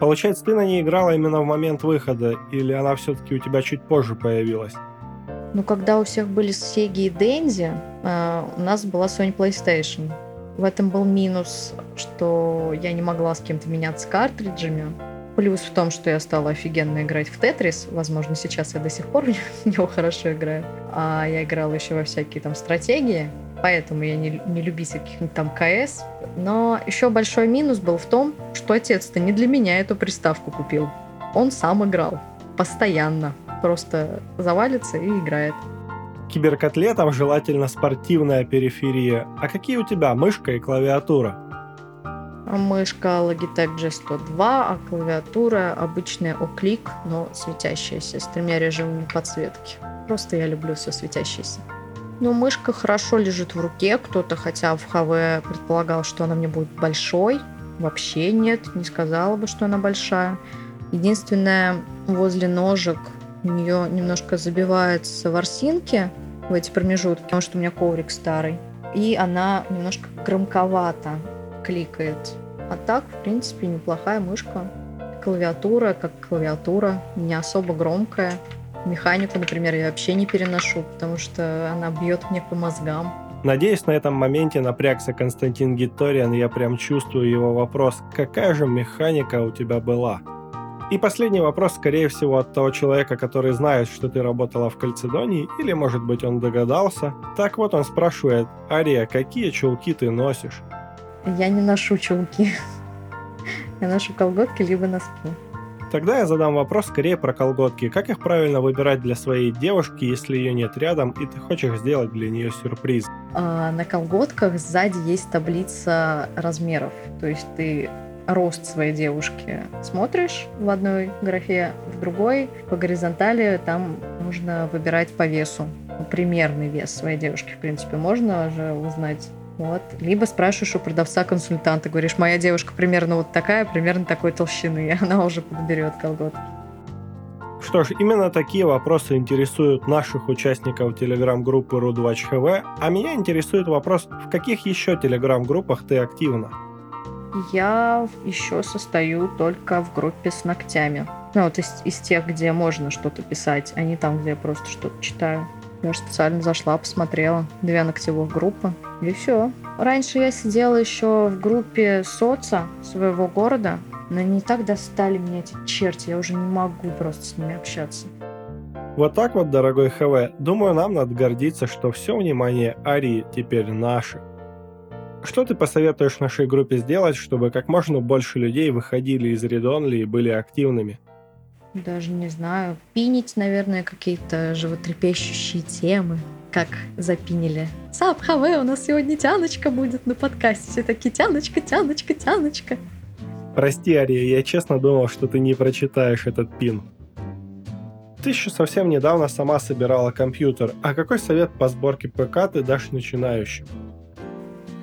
Получается, ты на ней играла именно в момент выхода, или она все-таки у тебя чуть позже появилась? Ну, когда у всех были Sega и Denzi, у нас была Sony PlayStation. В этом был минус, что я не могла с кем-то меняться картриджами. Плюс в том, что я стала офигенно играть в Тетрис. Возможно, сейчас я до сих пор в него хорошо играю. А я играла еще во всякие там стратегии. поэтому я не, не любитель каких-нибудь там КС. Но еще большой минус был в том, что отец-то не для меня эту приставку купил. Он сам играл. Постоянно. Просто завалится и играет. Киберкотлетам желательно спортивная периферия. А какие у тебя мышка и клавиатура? Мышка Logitech G102, а клавиатура обычная Oclick, но светящаяся, с тремя режимами подсветки. Просто я люблю все светящееся. Ну, мышка хорошо лежит в руке. Кто-то, хотя в ХВ предполагал, что она мне будет большой. Вообще нет, не сказала бы, что она большая. Единственное, возле ножек у нее немножко забиваются ворсинки в эти промежутки, потому что у меня коврик старый. И она немножко громковато кликает. А так, в принципе, неплохая мышка. Клавиатура, как клавиатура, не особо громкая. Механику, например, я вообще не переношу, потому что она бьет мне по мозгам. Надеюсь, на этом моменте напрягся Константин Гиториан, я прям чувствую его вопрос. Какая же механика у тебя была? И последний вопрос, скорее всего, от того человека, который знает, что ты работала в Кальцедонии, или, может быть, он догадался. Так вот, он спрашивает, Ария, какие чулки ты носишь? Я не ношу чулки. Я ношу колготки либо носки. Тогда я задам вопрос скорее про колготки. Как их правильно выбирать для своей девушки, если ее нет рядом, и ты хочешь сделать для нее сюрприз? А, на колготках сзади есть таблица размеров. То есть ты рост своей девушки смотришь в одной графе, в другой по горизонтали там нужно выбирать по весу. Примерный вес своей девушки, в принципе, можно же узнать вот. Либо спрашиваешь у продавца-консультанта, говоришь, моя девушка примерно вот такая, примерно такой толщины, и она уже подберет колготки. Что ж, именно такие вопросы интересуют наших участников телеграм-группы RudWatchHV, а меня интересует вопрос, в каких еще телеграм-группах ты активна? Я еще состою только в группе с ногтями. Ну, вот из, из тех, где можно что-то писать, а не там, где я просто что-то читаю. Я специально зашла, посмотрела. Две ногтевых группы. И все. Раньше я сидела еще в группе соца своего города, но не так достали меня эти черти. Я уже не могу просто с ними общаться. Вот так вот, дорогой ХВ, думаю, нам надо гордиться, что все внимание Арии теперь наше. Что ты посоветуешь нашей группе сделать, чтобы как можно больше людей выходили из редонли и были активными? Даже не знаю. Пинить, наверное, какие-то животрепещущие темы. Как запинили. Сап, хаве, у нас сегодня тяночка будет на подкасте. Все такие, тяночка, тяночка, тяночка. Прости, Ария, я честно думал, что ты не прочитаешь этот пин. Ты еще совсем недавно сама собирала компьютер. А какой совет по сборке ПК ты дашь начинающим?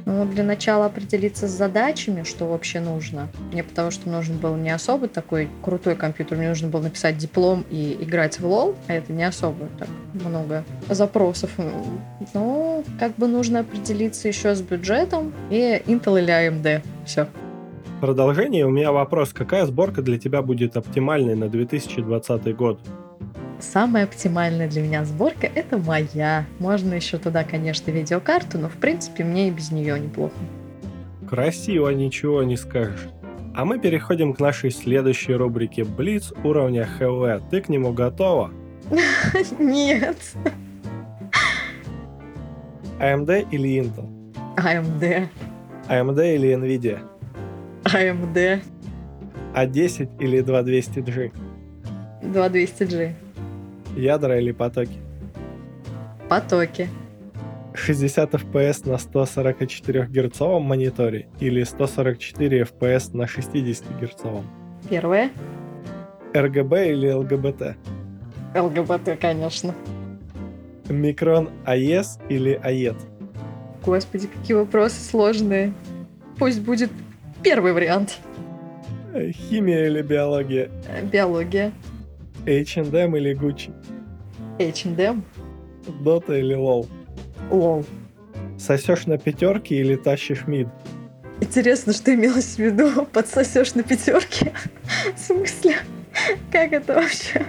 Ну, для начала определиться с задачами, что вообще нужно. Мне потому что нужен был не особо такой крутой компьютер, мне нужно было написать диплом и играть в лол, а это не особо так много запросов. Ну, как бы нужно определиться еще с бюджетом и Intel или AMD. Все. Продолжение у меня вопрос. Какая сборка для тебя будет оптимальной на 2020 год? Самая оптимальная для меня сборка — это моя. Можно еще туда, конечно, видеокарту, но в принципе мне и без нее неплохо. Красиво, ничего не скажешь. А мы переходим к нашей следующей рубрике «Блиц уровня ХВ». Ты к нему готова? Нет. AMD или Intel? AMD. AMD или Nvidia? AMD. A10 или 2200G? 2200G. Ядра или потоки? Потоки. 60 FPS на 144 герцовом мониторе или 144 FPS на 60 герцовом? Первое. RGB или ЛГБТ? ЛГБТ, конечно. Микрон AES или AET? Господи, какие вопросы сложные. Пусть будет первый вариант. Химия или биология? Биология. H&M или Gucci? H&M. Дота или лол? Лол. Сосешь на пятерке или тащишь мид? Интересно, что имелось в виду подсосешь на пятерке? В смысле? Как это вообще?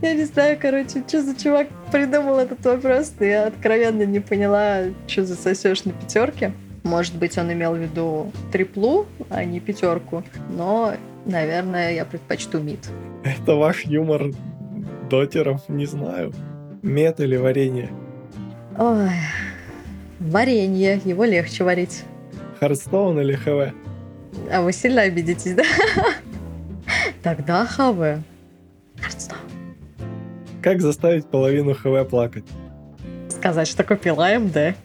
Я не знаю, короче, что за чувак придумал этот вопрос, но я откровенно не поняла, что за сосешь на пятерке. Может быть, он имел в виду триплу, а не пятерку, но, наверное, я предпочту мид. Это ваш юмор дотеров, не знаю. Мед или варенье? Ой, Варенье, его легче варить. Hearthstone или HW? А вы сильно обидитесь, да? Тогда HW. Hearthstone. Как заставить половину HW плакать? Сказать, что купила AMD.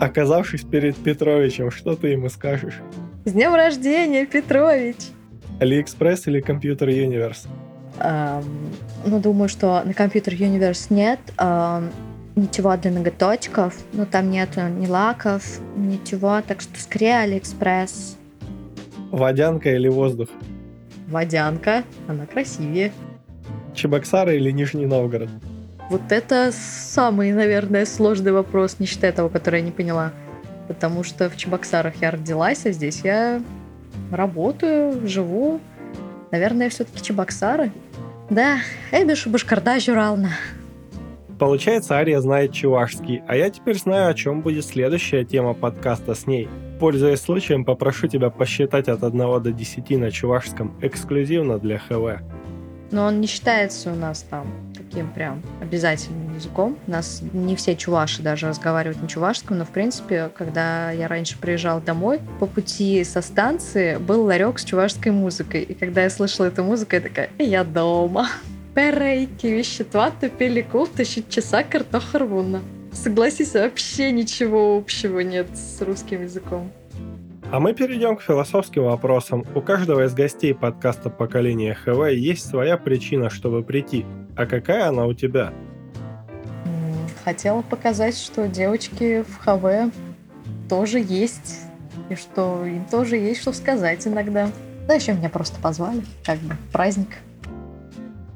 Оказавшись перед Петровичем, что ты ему скажешь? С днем рождения, Петрович! Алиэкспресс или Computer Universe? Эм, ну, думаю, что на Computer Universe нет эм, ничего для ноготочков. Ну, там нету ни лаков, ничего. Так что скорее Алиэкспресс. Водянка или воздух? Водянка. Она красивее. Чебоксары или Нижний Новгород? Вот это самый, наверное, сложный вопрос, не считая того, который я не поняла. Потому что в Чебоксарах я родилась, а здесь я работаю, живу. Наверное, все-таки Чебоксары. Да, Эбишу Башкарда Журална. Получается, Ария знает чувашский, а я теперь знаю, о чем будет следующая тема подкаста с ней. Пользуясь случаем, попрошу тебя посчитать от 1 до 10 на чувашском эксклюзивно для ХВ. Но он не считается у нас там таким прям обязательным языком. У нас не все чуваши даже разговаривают на чувашском, но, в принципе, когда я раньше приезжал домой, по пути со станции был ларек с чувашской музыкой. И когда я слышала эту музыку, я такая, я дома. Перейки, вещества, тупили кул, тащить часа, картоха рвуна. Согласись, вообще ничего общего нет с русским языком. А мы перейдем к философским вопросам. У каждого из гостей подкаста «Поколение ХВ» есть своя причина, чтобы прийти. А какая она у тебя? Хотела показать, что девочки в ХВ тоже есть, и что им тоже есть что сказать иногда. Да еще меня просто позвали, как бы праздник.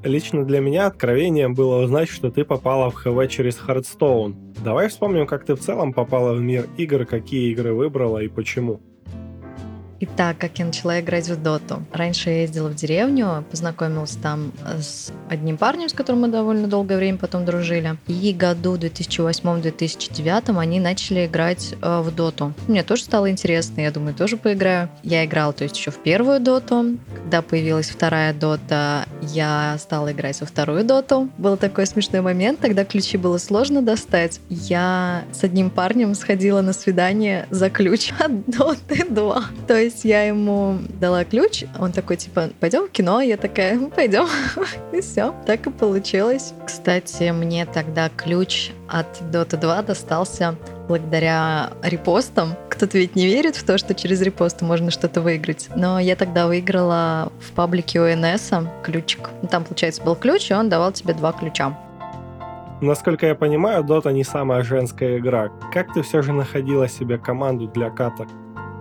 Лично для меня откровением было узнать, что ты попала в ХВ через Хардстоун. Давай вспомним, как ты в целом попала в мир игр, какие игры выбрала и почему. Итак, как я начала играть в доту. Раньше я ездила в деревню, познакомилась там с одним парнем, с которым мы довольно долгое время потом дружили. И году 2008-2009 они начали играть э, в доту. Мне тоже стало интересно, я думаю, тоже поиграю. Я играла, то есть еще в первую доту. Когда появилась вторая дота, я стала играть во вторую доту. Был такой смешной момент, тогда ключи было сложно достать. Я с одним парнем сходила на свидание за ключ от доты 2. То есть есть я ему дала ключ, он такой, типа, пойдем в кино? Я такая, «Ну, пойдем. И все, так и получилось. Кстати, мне тогда ключ от Dota 2 достался благодаря репостам. Кто-то ведь не верит в то, что через репосты можно что-то выиграть. Но я тогда выиграла в паблике ОНС ключик. Ну, там, получается, был ключ, и он давал тебе два ключа. Насколько я понимаю, Dota не самая женская игра. Как ты все же находила себе команду для каток?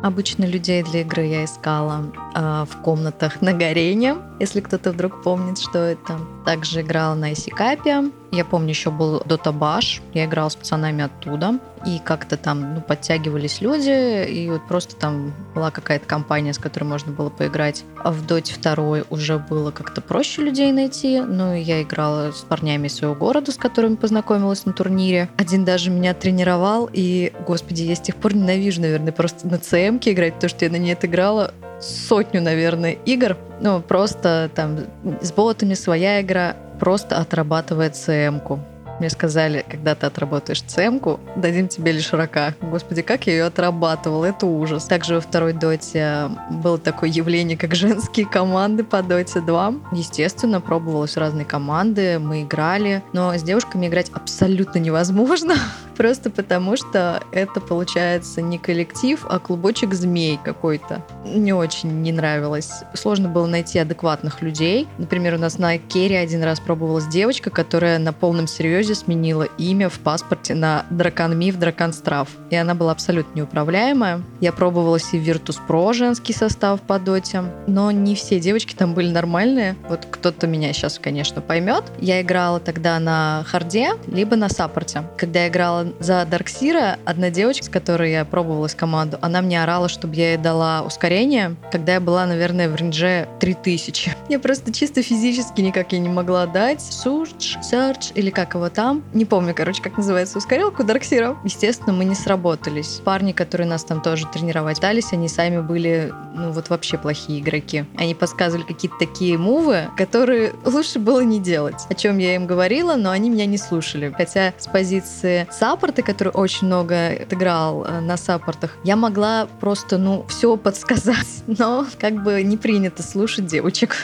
Обычно людей для игры я искала э, в комнатах на Горене, если кто-то вдруг помнит, что это. Также играла на Исикапе. Я помню, еще был Dota Bash. Я играла с пацанами оттуда. И как-то там ну, подтягивались люди, и вот просто там была какая-то компания, с которой можно было поиграть. А в Доте второй уже было как-то проще людей найти. Ну, я играла с парнями своего города, с которыми познакомилась на турнире. Один даже меня тренировал, и, господи, я с тех пор ненавижу, наверное, просто на ЦМ играть, потому что я на ней отыграла сотню, наверное, игр. Ну, просто там с ботами своя игра просто отрабатывает ЦМ-ку. Мне сказали, когда ты отработаешь цемку, дадим тебе лишь рака. Господи, как я ее отрабатывала, это ужас. Также во второй доте было такое явление, как женские команды по доте 2. Естественно, пробовалась разные команды, мы играли, но с девушками играть абсолютно невозможно. Просто потому, что это получается не коллектив, а клубочек змей какой-то. Не очень не нравилось. Сложно было найти адекватных людей. Например, у нас на Керри один раз пробовалась девочка, которая на полном серьезе сменила имя в паспорте на Дракон Миф, Дракон Страв. И она была абсолютно неуправляемая. Я пробовала и Virtus Pro женский состав по доте, но не все девочки там были нормальные. Вот кто-то меня сейчас, конечно, поймет. Я играла тогда на харде, либо на саппорте. Когда я играла за Dark Seer а одна девочка, с которой я пробовалась команду, она мне орала, чтобы я ей дала ускорение, когда я была, наверное, в range е 3000. Я просто чисто физически никак ей не могла дать. Surge, Surge или как его там. Не помню, короче, как называется ускорилку Дарксира. Естественно, мы не сработались. Парни, которые нас там тоже тренировать пытались, они сами были, ну вот вообще плохие игроки. Они подсказывали какие-то такие мувы, которые лучше было не делать. О чем я им говорила, но они меня не слушали. Хотя с позиции сам саппорты, которые очень много отыграл э, на саппортах, я могла просто, ну, все подсказать, но как бы не принято слушать девочек.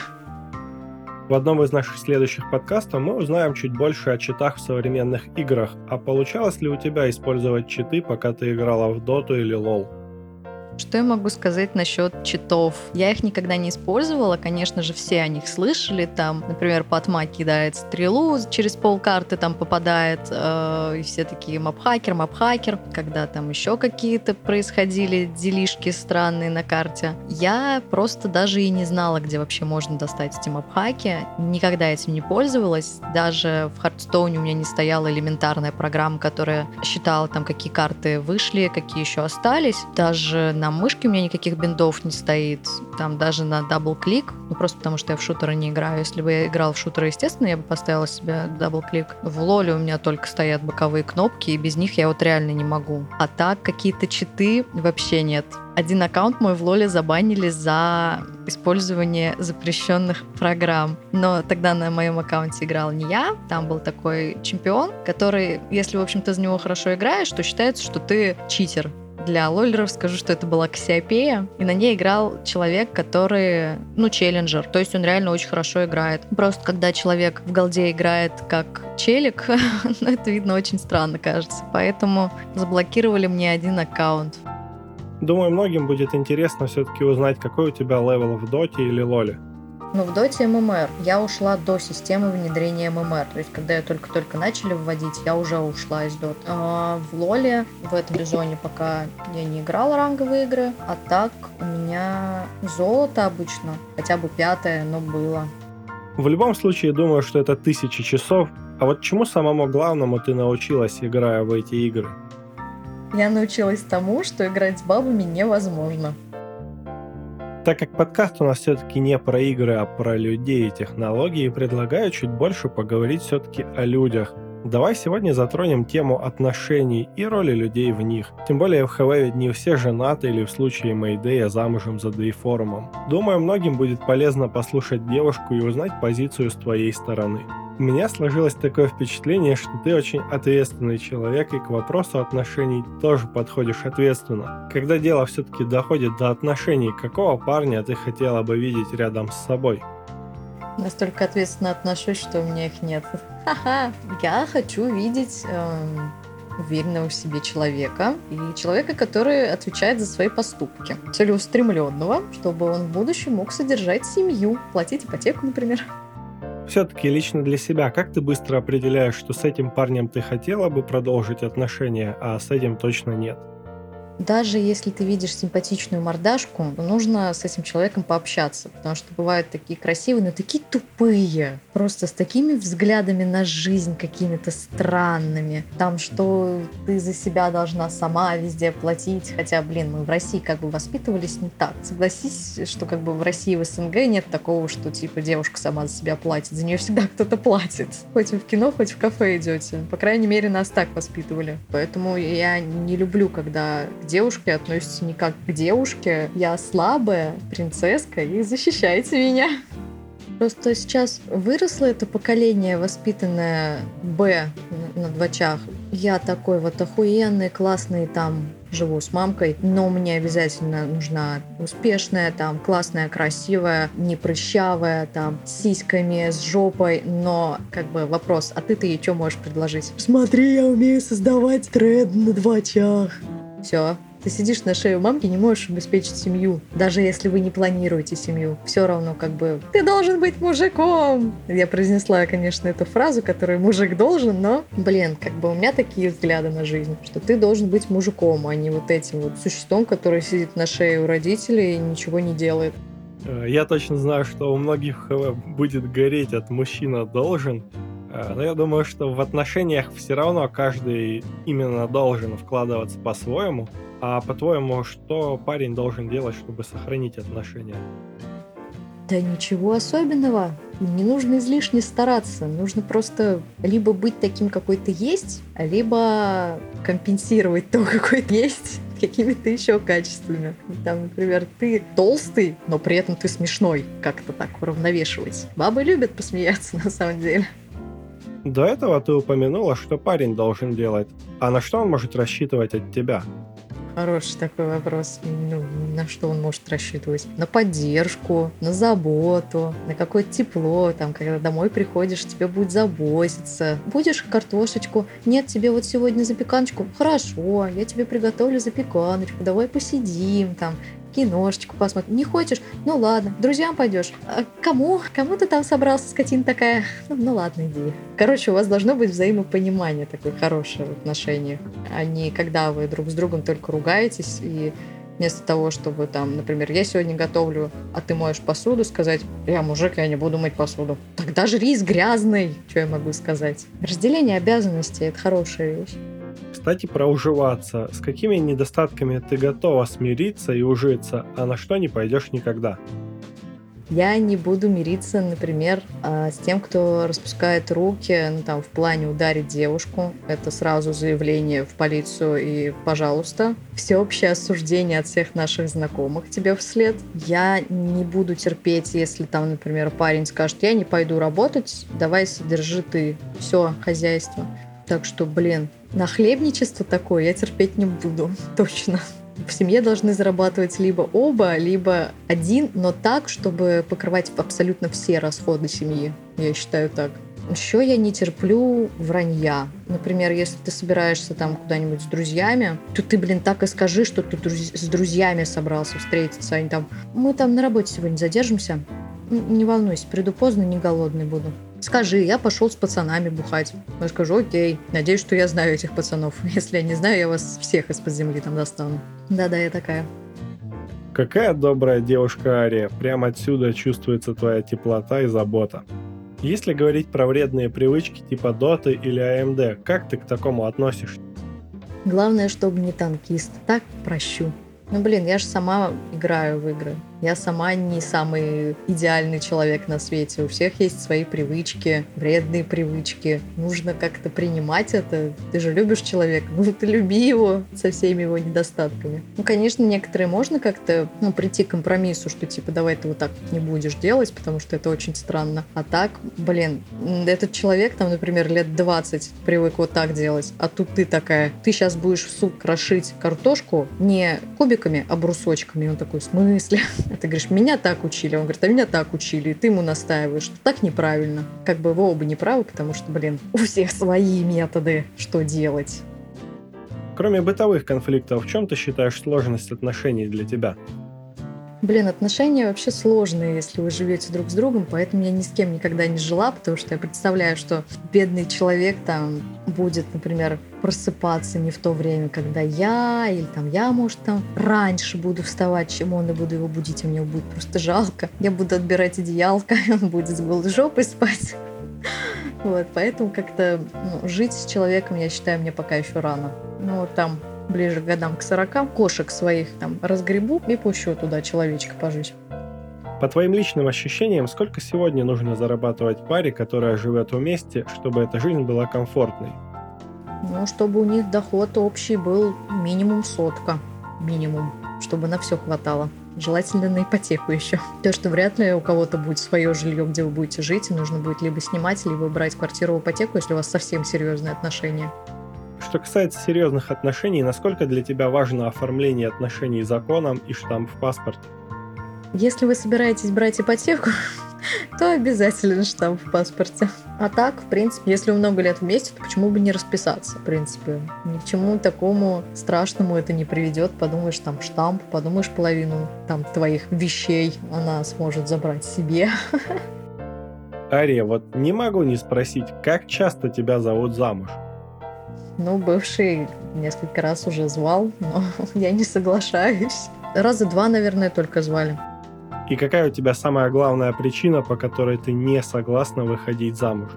В одном из наших следующих подкастов мы узнаем чуть больше о читах в современных играх. А получалось ли у тебя использовать читы, пока ты играла в Доту или Лол? Что я могу сказать насчет читов? Я их никогда не использовала, конечно же, все о них слышали. Там, например, Патма кидает стрелу, через полкарты там попадает, э, и все такие мапхакер, мапхакер, когда там еще какие-то происходили делишки странные на карте. Я просто даже и не знала, где вообще можно достать эти мапхаки. Никогда этим не пользовалась. Даже в Хардстоуне у меня не стояла элементарная программа, которая считала там, какие карты вышли, какие еще остались. Даже на на мышке у меня никаких биндов не стоит, там даже на double-click, ну просто потому что я в шутеры не играю. Если бы я играл в шутеры, естественно, я бы поставила себе double-click. В лоле у меня только стоят боковые кнопки, и без них я вот реально не могу. А так какие-то читы вообще нет. Один аккаунт мой в Лоле забанили за использование запрещенных программ. Но тогда на моем аккаунте играл не я, там был такой чемпион, который, если, в общем-то, за него хорошо играешь, то считается, что ты читер. Для лолеров скажу, что это была Кассиопея, и на ней играл человек, который, ну, challenger, то есть он реально очень хорошо играет. Просто когда человек в голде играет как челик, ну, это видно очень странно, кажется. Поэтому заблокировали мне один аккаунт. Думаю, многим будет интересно все-таки узнать, какой у тебя level в доте или лоле. Но в Доте MMR я ушла до системы внедрения MMR. То есть, когда я только-только начали вводить, я уже ушла из Дот. А в Лоле в этом сезоне пока я не играла ранговые игры, а так у меня золото обычно, хотя бы пятое, но было. В любом случае, думаю, что это тысячи часов. А вот чему самому главному ты научилась, играя в эти игры? Я научилась тому, что играть с бабами невозможно. Так как подкаст у нас все-таки не про игры, а про людей и технологии, предлагаю чуть больше поговорить все-таки о людях. Давай сегодня затронем тему отношений и роли людей в них. Тем более в ведь не все женаты или в случае Мэйдея замужем за Дейфорумом. Думаю, многим будет полезно послушать девушку и узнать позицию с твоей стороны. У меня сложилось такое впечатление, что ты очень ответственный человек и к вопросу отношений тоже подходишь ответственно. Когда дело все-таки доходит до отношений, какого парня ты хотела бы видеть рядом с собой? Настолько ответственно отношусь, что у меня их нет. Ха-ха. Я хочу видеть эм, уверенного в себе человека и человека, который отвечает за свои поступки. Целеустремленного, чтобы он в будущем мог содержать семью, платить ипотеку, например. Все-таки лично для себя, как ты быстро определяешь, что с этим парнем ты хотела бы продолжить отношения, а с этим точно нет? Даже если ты видишь симпатичную мордашку, нужно с этим человеком пообщаться, потому что бывают такие красивые, но такие тупые, просто с такими взглядами на жизнь какими-то странными. Там, что ты за себя должна сама везде платить, хотя, блин, мы в России как бы воспитывались не так. Согласись, что как бы в России, в СНГ нет такого, что типа девушка сама за себя платит, за нее всегда кто-то платит. Хоть вы в кино, хоть в кафе идете. По крайней мере, нас так воспитывали. Поэтому я не люблю, когда девушке относится не как к девушке. Я слабая принцесска, и защищайте меня. Просто сейчас выросло это поколение, воспитанное Б на двочах. Я такой вот охуенный, классный там живу с мамкой, но мне обязательно нужна успешная, там, классная, красивая, не прыщавая, там, с сиськами, с жопой, но, как бы, вопрос, а ты-то ей что можешь предложить? Смотри, я умею создавать тред на двочах. Все, ты сидишь на шее у мамки, не можешь обеспечить семью, даже если вы не планируете семью. Все равно как бы ты должен быть мужиком. Я произнесла, конечно, эту фразу, которую мужик должен, но, блин, как бы у меня такие взгляды на жизнь, что ты должен быть мужиком, а не вот этим вот существом, который сидит на шее у родителей и ничего не делает. Э, я точно знаю, что у многих будет гореть от мужчина должен, э, но я думаю, что в отношениях все равно каждый именно должен вкладываться по-своему. А по-твоему, что парень должен делать, чтобы сохранить отношения? Да ничего особенного. Не нужно излишне стараться. Нужно просто либо быть таким, какой ты есть, либо компенсировать то, какой ты есть какими-то еще качествами. Там, например, ты толстый, но при этом ты смешной. Как-то так уравновешивать. Бабы любят посмеяться, на самом деле. До этого ты упомянула, что парень должен делать. А на что он может рассчитывать от тебя? Хороший такой вопрос. Ну, на что он может рассчитывать? На поддержку, на заботу, на какое-то тепло. Там, когда домой приходишь, тебе будет заботиться. Будешь картошечку? Нет, тебе вот сегодня запеканочку? Хорошо, я тебе приготовлю запеканочку. Давай посидим там киношечку посмотрим. Не хочешь? Ну ладно. Друзьям пойдешь? А кому? Кому ты там собрался, скотина такая? Ну, ну ладно, иди. Короче, у вас должно быть взаимопонимание такое хорошее в отношениях, а не когда вы друг с другом только ругаетесь и вместо того, чтобы там, например, я сегодня готовлю, а ты моешь посуду, сказать, я мужик, я не буду мыть посуду. Тогда же рис грязный, что я могу сказать. Разделение обязанностей – это хорошая вещь. Кстати, про уживаться. С какими недостатками ты готова смириться и ужиться, а на что не пойдешь никогда? Я не буду мириться, например, а, с тем, кто распускает руки, ну, там, в плане ударить девушку. Это сразу заявление в полицию и пожалуйста. Всеобщее осуждение от всех наших знакомых тебе вслед. Я не буду терпеть, если там, например, парень скажет, я не пойду работать, давай содержи ты все хозяйство. Так что, блин, нахлебничество такое я терпеть не буду, точно. В семье должны зарабатывать либо оба, либо один, но так, чтобы покрывать абсолютно все расходы семьи. Я считаю так. Еще я не терплю вранья. Например, если ты собираешься там куда-нибудь с друзьями, то ты, блин, так и скажи, что ты с друзьями собрался встретиться. Они там, мы там на работе сегодня задержимся. Не волнуйся, приду поздно, не голодный буду. Скажи, я пошел с пацанами бухать. Я скажу, окей, надеюсь, что я знаю этих пацанов. Если я не знаю, я вас всех из-под земли там достану. Да-да, я такая. Какая добрая девушка Ария. Прямо отсюда чувствуется твоя теплота и забота. Если говорить про вредные привычки типа Доты или АМД, как ты к такому относишься? Главное, чтобы не танкист. Так прощу. Ну, блин, я же сама играю в игры. Я сама не самый идеальный человек на свете. У всех есть свои привычки, вредные привычки. Нужно как-то принимать это. Ты же любишь человека, ну ты люби его со всеми его недостатками. Ну, конечно, некоторые можно как-то ну, прийти к компромиссу, что типа давай ты вот так не будешь делать, потому что это очень странно. А так, блин, этот человек там, например, лет 20 привык вот так делать, а тут ты такая, ты сейчас будешь в суп крошить картошку не кубиками, а брусочками. И он такой, в смысле? А ты говоришь, меня так учили. Он говорит, а меня так учили. И ты ему настаиваешь, что так неправильно. Как бы вы оба неправы, потому что, блин, у всех свои методы, что делать. Кроме бытовых конфликтов, в чем ты считаешь сложность отношений для тебя? Блин, отношения вообще сложные, если вы живете друг с другом, поэтому я ни с кем никогда не жила, потому что я представляю, что бедный человек там будет, например, просыпаться не в то время, когда я, или там я, может, там раньше буду вставать, чем он, и буду его будить, и мне будет просто жалко. Я буду отбирать одеялко, и он будет с голой жопой спать. Вот, поэтому как-то ну, жить с человеком, я считаю, мне пока еще рано. Ну, там ближе к годам к 40, кошек своих там разгребу и пущу туда человечка пожить. По твоим личным ощущениям, сколько сегодня нужно зарабатывать паре, которая живет вместе, чтобы эта жизнь была комфортной? Ну, чтобы у них доход общий был минимум сотка. Минимум. Чтобы на все хватало. Желательно на ипотеку еще. То, что вряд ли у кого-то будет свое жилье, где вы будете жить, и нужно будет либо снимать, либо брать квартиру в ипотеку, если у вас совсем серьезные отношения. Что касается серьезных отношений, насколько для тебя важно оформление отношений законом и штамп в паспорте? Если вы собираетесь брать ипотеку, то обязательно штамп в паспорте. А так, в принципе, если вы много лет вместе, то почему бы не расписаться, в принципе. Ни к чему такому страшному это не приведет. Подумаешь, там штамп, подумаешь, половину там твоих вещей она сможет забрать себе. Ария, вот не могу не спросить, как часто тебя зовут замуж? Ну, бывший несколько раз уже звал, но я не соглашаюсь. Раза два, наверное, только звали. И какая у тебя самая главная причина, по которой ты не согласна выходить замуж?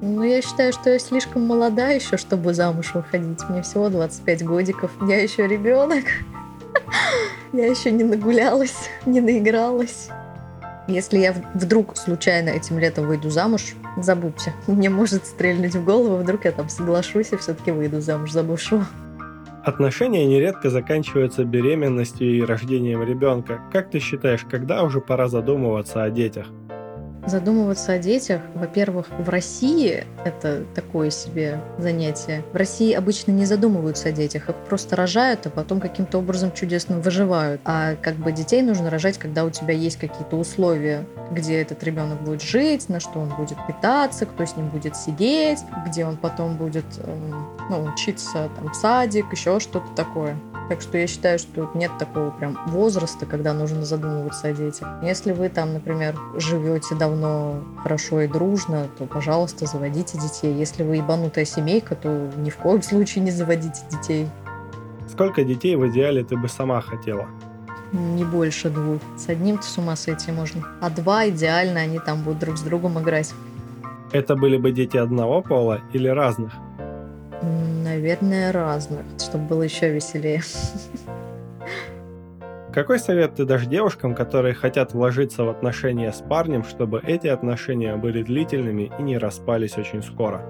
Ну, я считаю, что я слишком молода еще, чтобы замуж выходить. Мне всего 25 годиков. Я еще ребенок. Я еще не нагулялась, не наигралась. Если я вдруг случайно этим летом выйду замуж, забудьте. Мне может стрельнуть в голову, вдруг я там соглашусь и все-таки выйду замуж за бывшего. Отношения нередко заканчиваются беременностью и рождением ребенка. Как ты считаешь, когда уже пора задумываться о детях? Задумываться о детях, во-первых, в России это такое себе занятие. В России обычно не задумываются о детях, их просто рожают, а потом каким-то образом чудесным выживают. А как бы детей нужно рожать, когда у тебя есть какие-то условия, где этот ребенок будет жить, на что он будет питаться, кто с ним будет сидеть, где он потом будет эм, ну, учиться там, в садик, еще что-то такое. Так что я считаю, что нет такого прям возраста, когда нужно задумываться о детях. Если вы там, например, живете давно хорошо и дружно, то, пожалуйста, заводите детей. Если вы ебанутая семейка, то ни в коем случае не заводите детей. Сколько детей в идеале ты бы сама хотела? Не больше двух. С одним-то с ума сойти можно. А два идеально, они там будут друг с другом играть. Это были бы дети одного пола или разных? Наверное, разных, чтобы было еще веселее. Какой совет ты дашь девушкам, которые хотят вложиться в отношения с парнем, чтобы эти отношения были длительными и не распались очень скоро?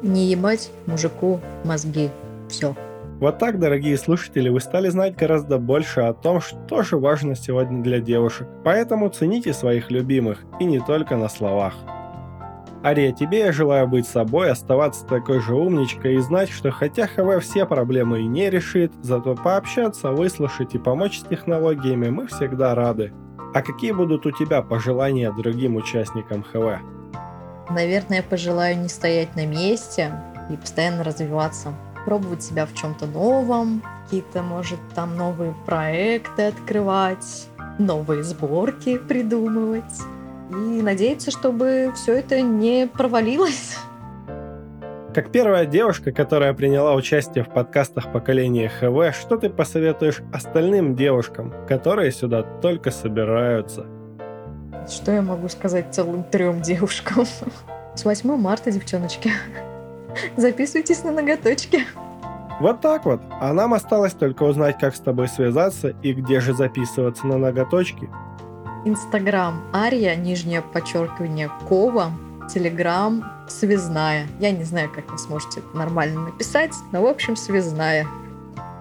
Не ебать мужику мозги. Все. Вот так, дорогие слушатели, вы стали знать гораздо больше о том, что же важно сегодня для девушек. Поэтому цените своих любимых, и не только на словах. Ария, тебе я желаю быть собой, оставаться такой же умничкой и знать, что хотя ХВ все проблемы и не решит, зато пообщаться, выслушать и помочь с технологиями мы всегда рады. А какие будут у тебя пожелания другим участникам ХВ? Наверное, я пожелаю не стоять на месте и постоянно развиваться. Пробовать себя в чем-то новом, какие-то, может, там новые проекты открывать, новые сборки придумывать и надеяться, чтобы все это не провалилось. Как первая девушка, которая приняла участие в подкастах поколения ХВ, что ты посоветуешь остальным девушкам, которые сюда только собираются? Что я могу сказать целым трем девушкам? С 8 марта, девчоночки. Записывайтесь на ноготочки. Вот так вот. А нам осталось только узнать, как с тобой связаться и где же записываться на ноготочки. Инстаграм Ария, нижнее подчеркивание Кова, Телеграм Связная. Я не знаю, как вы сможете нормально написать, но в общем Связная.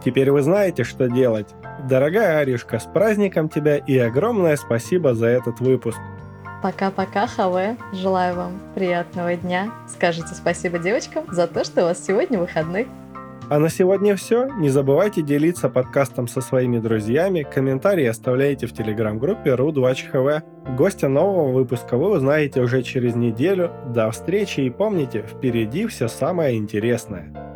Теперь вы знаете, что делать. Дорогая Аришка, с праздником тебя и огромное спасибо за этот выпуск. Пока-пока, ХВ. Желаю вам приятного дня. Скажите спасибо девочкам за то, что у вас сегодня выходной. А на сегодня все. Не забывайте делиться подкастом со своими друзьями, комментарии оставляйте в телеграм-группе RU2HV. Гостя нового выпуска вы узнаете уже через неделю. До встречи и помните, впереди все самое интересное.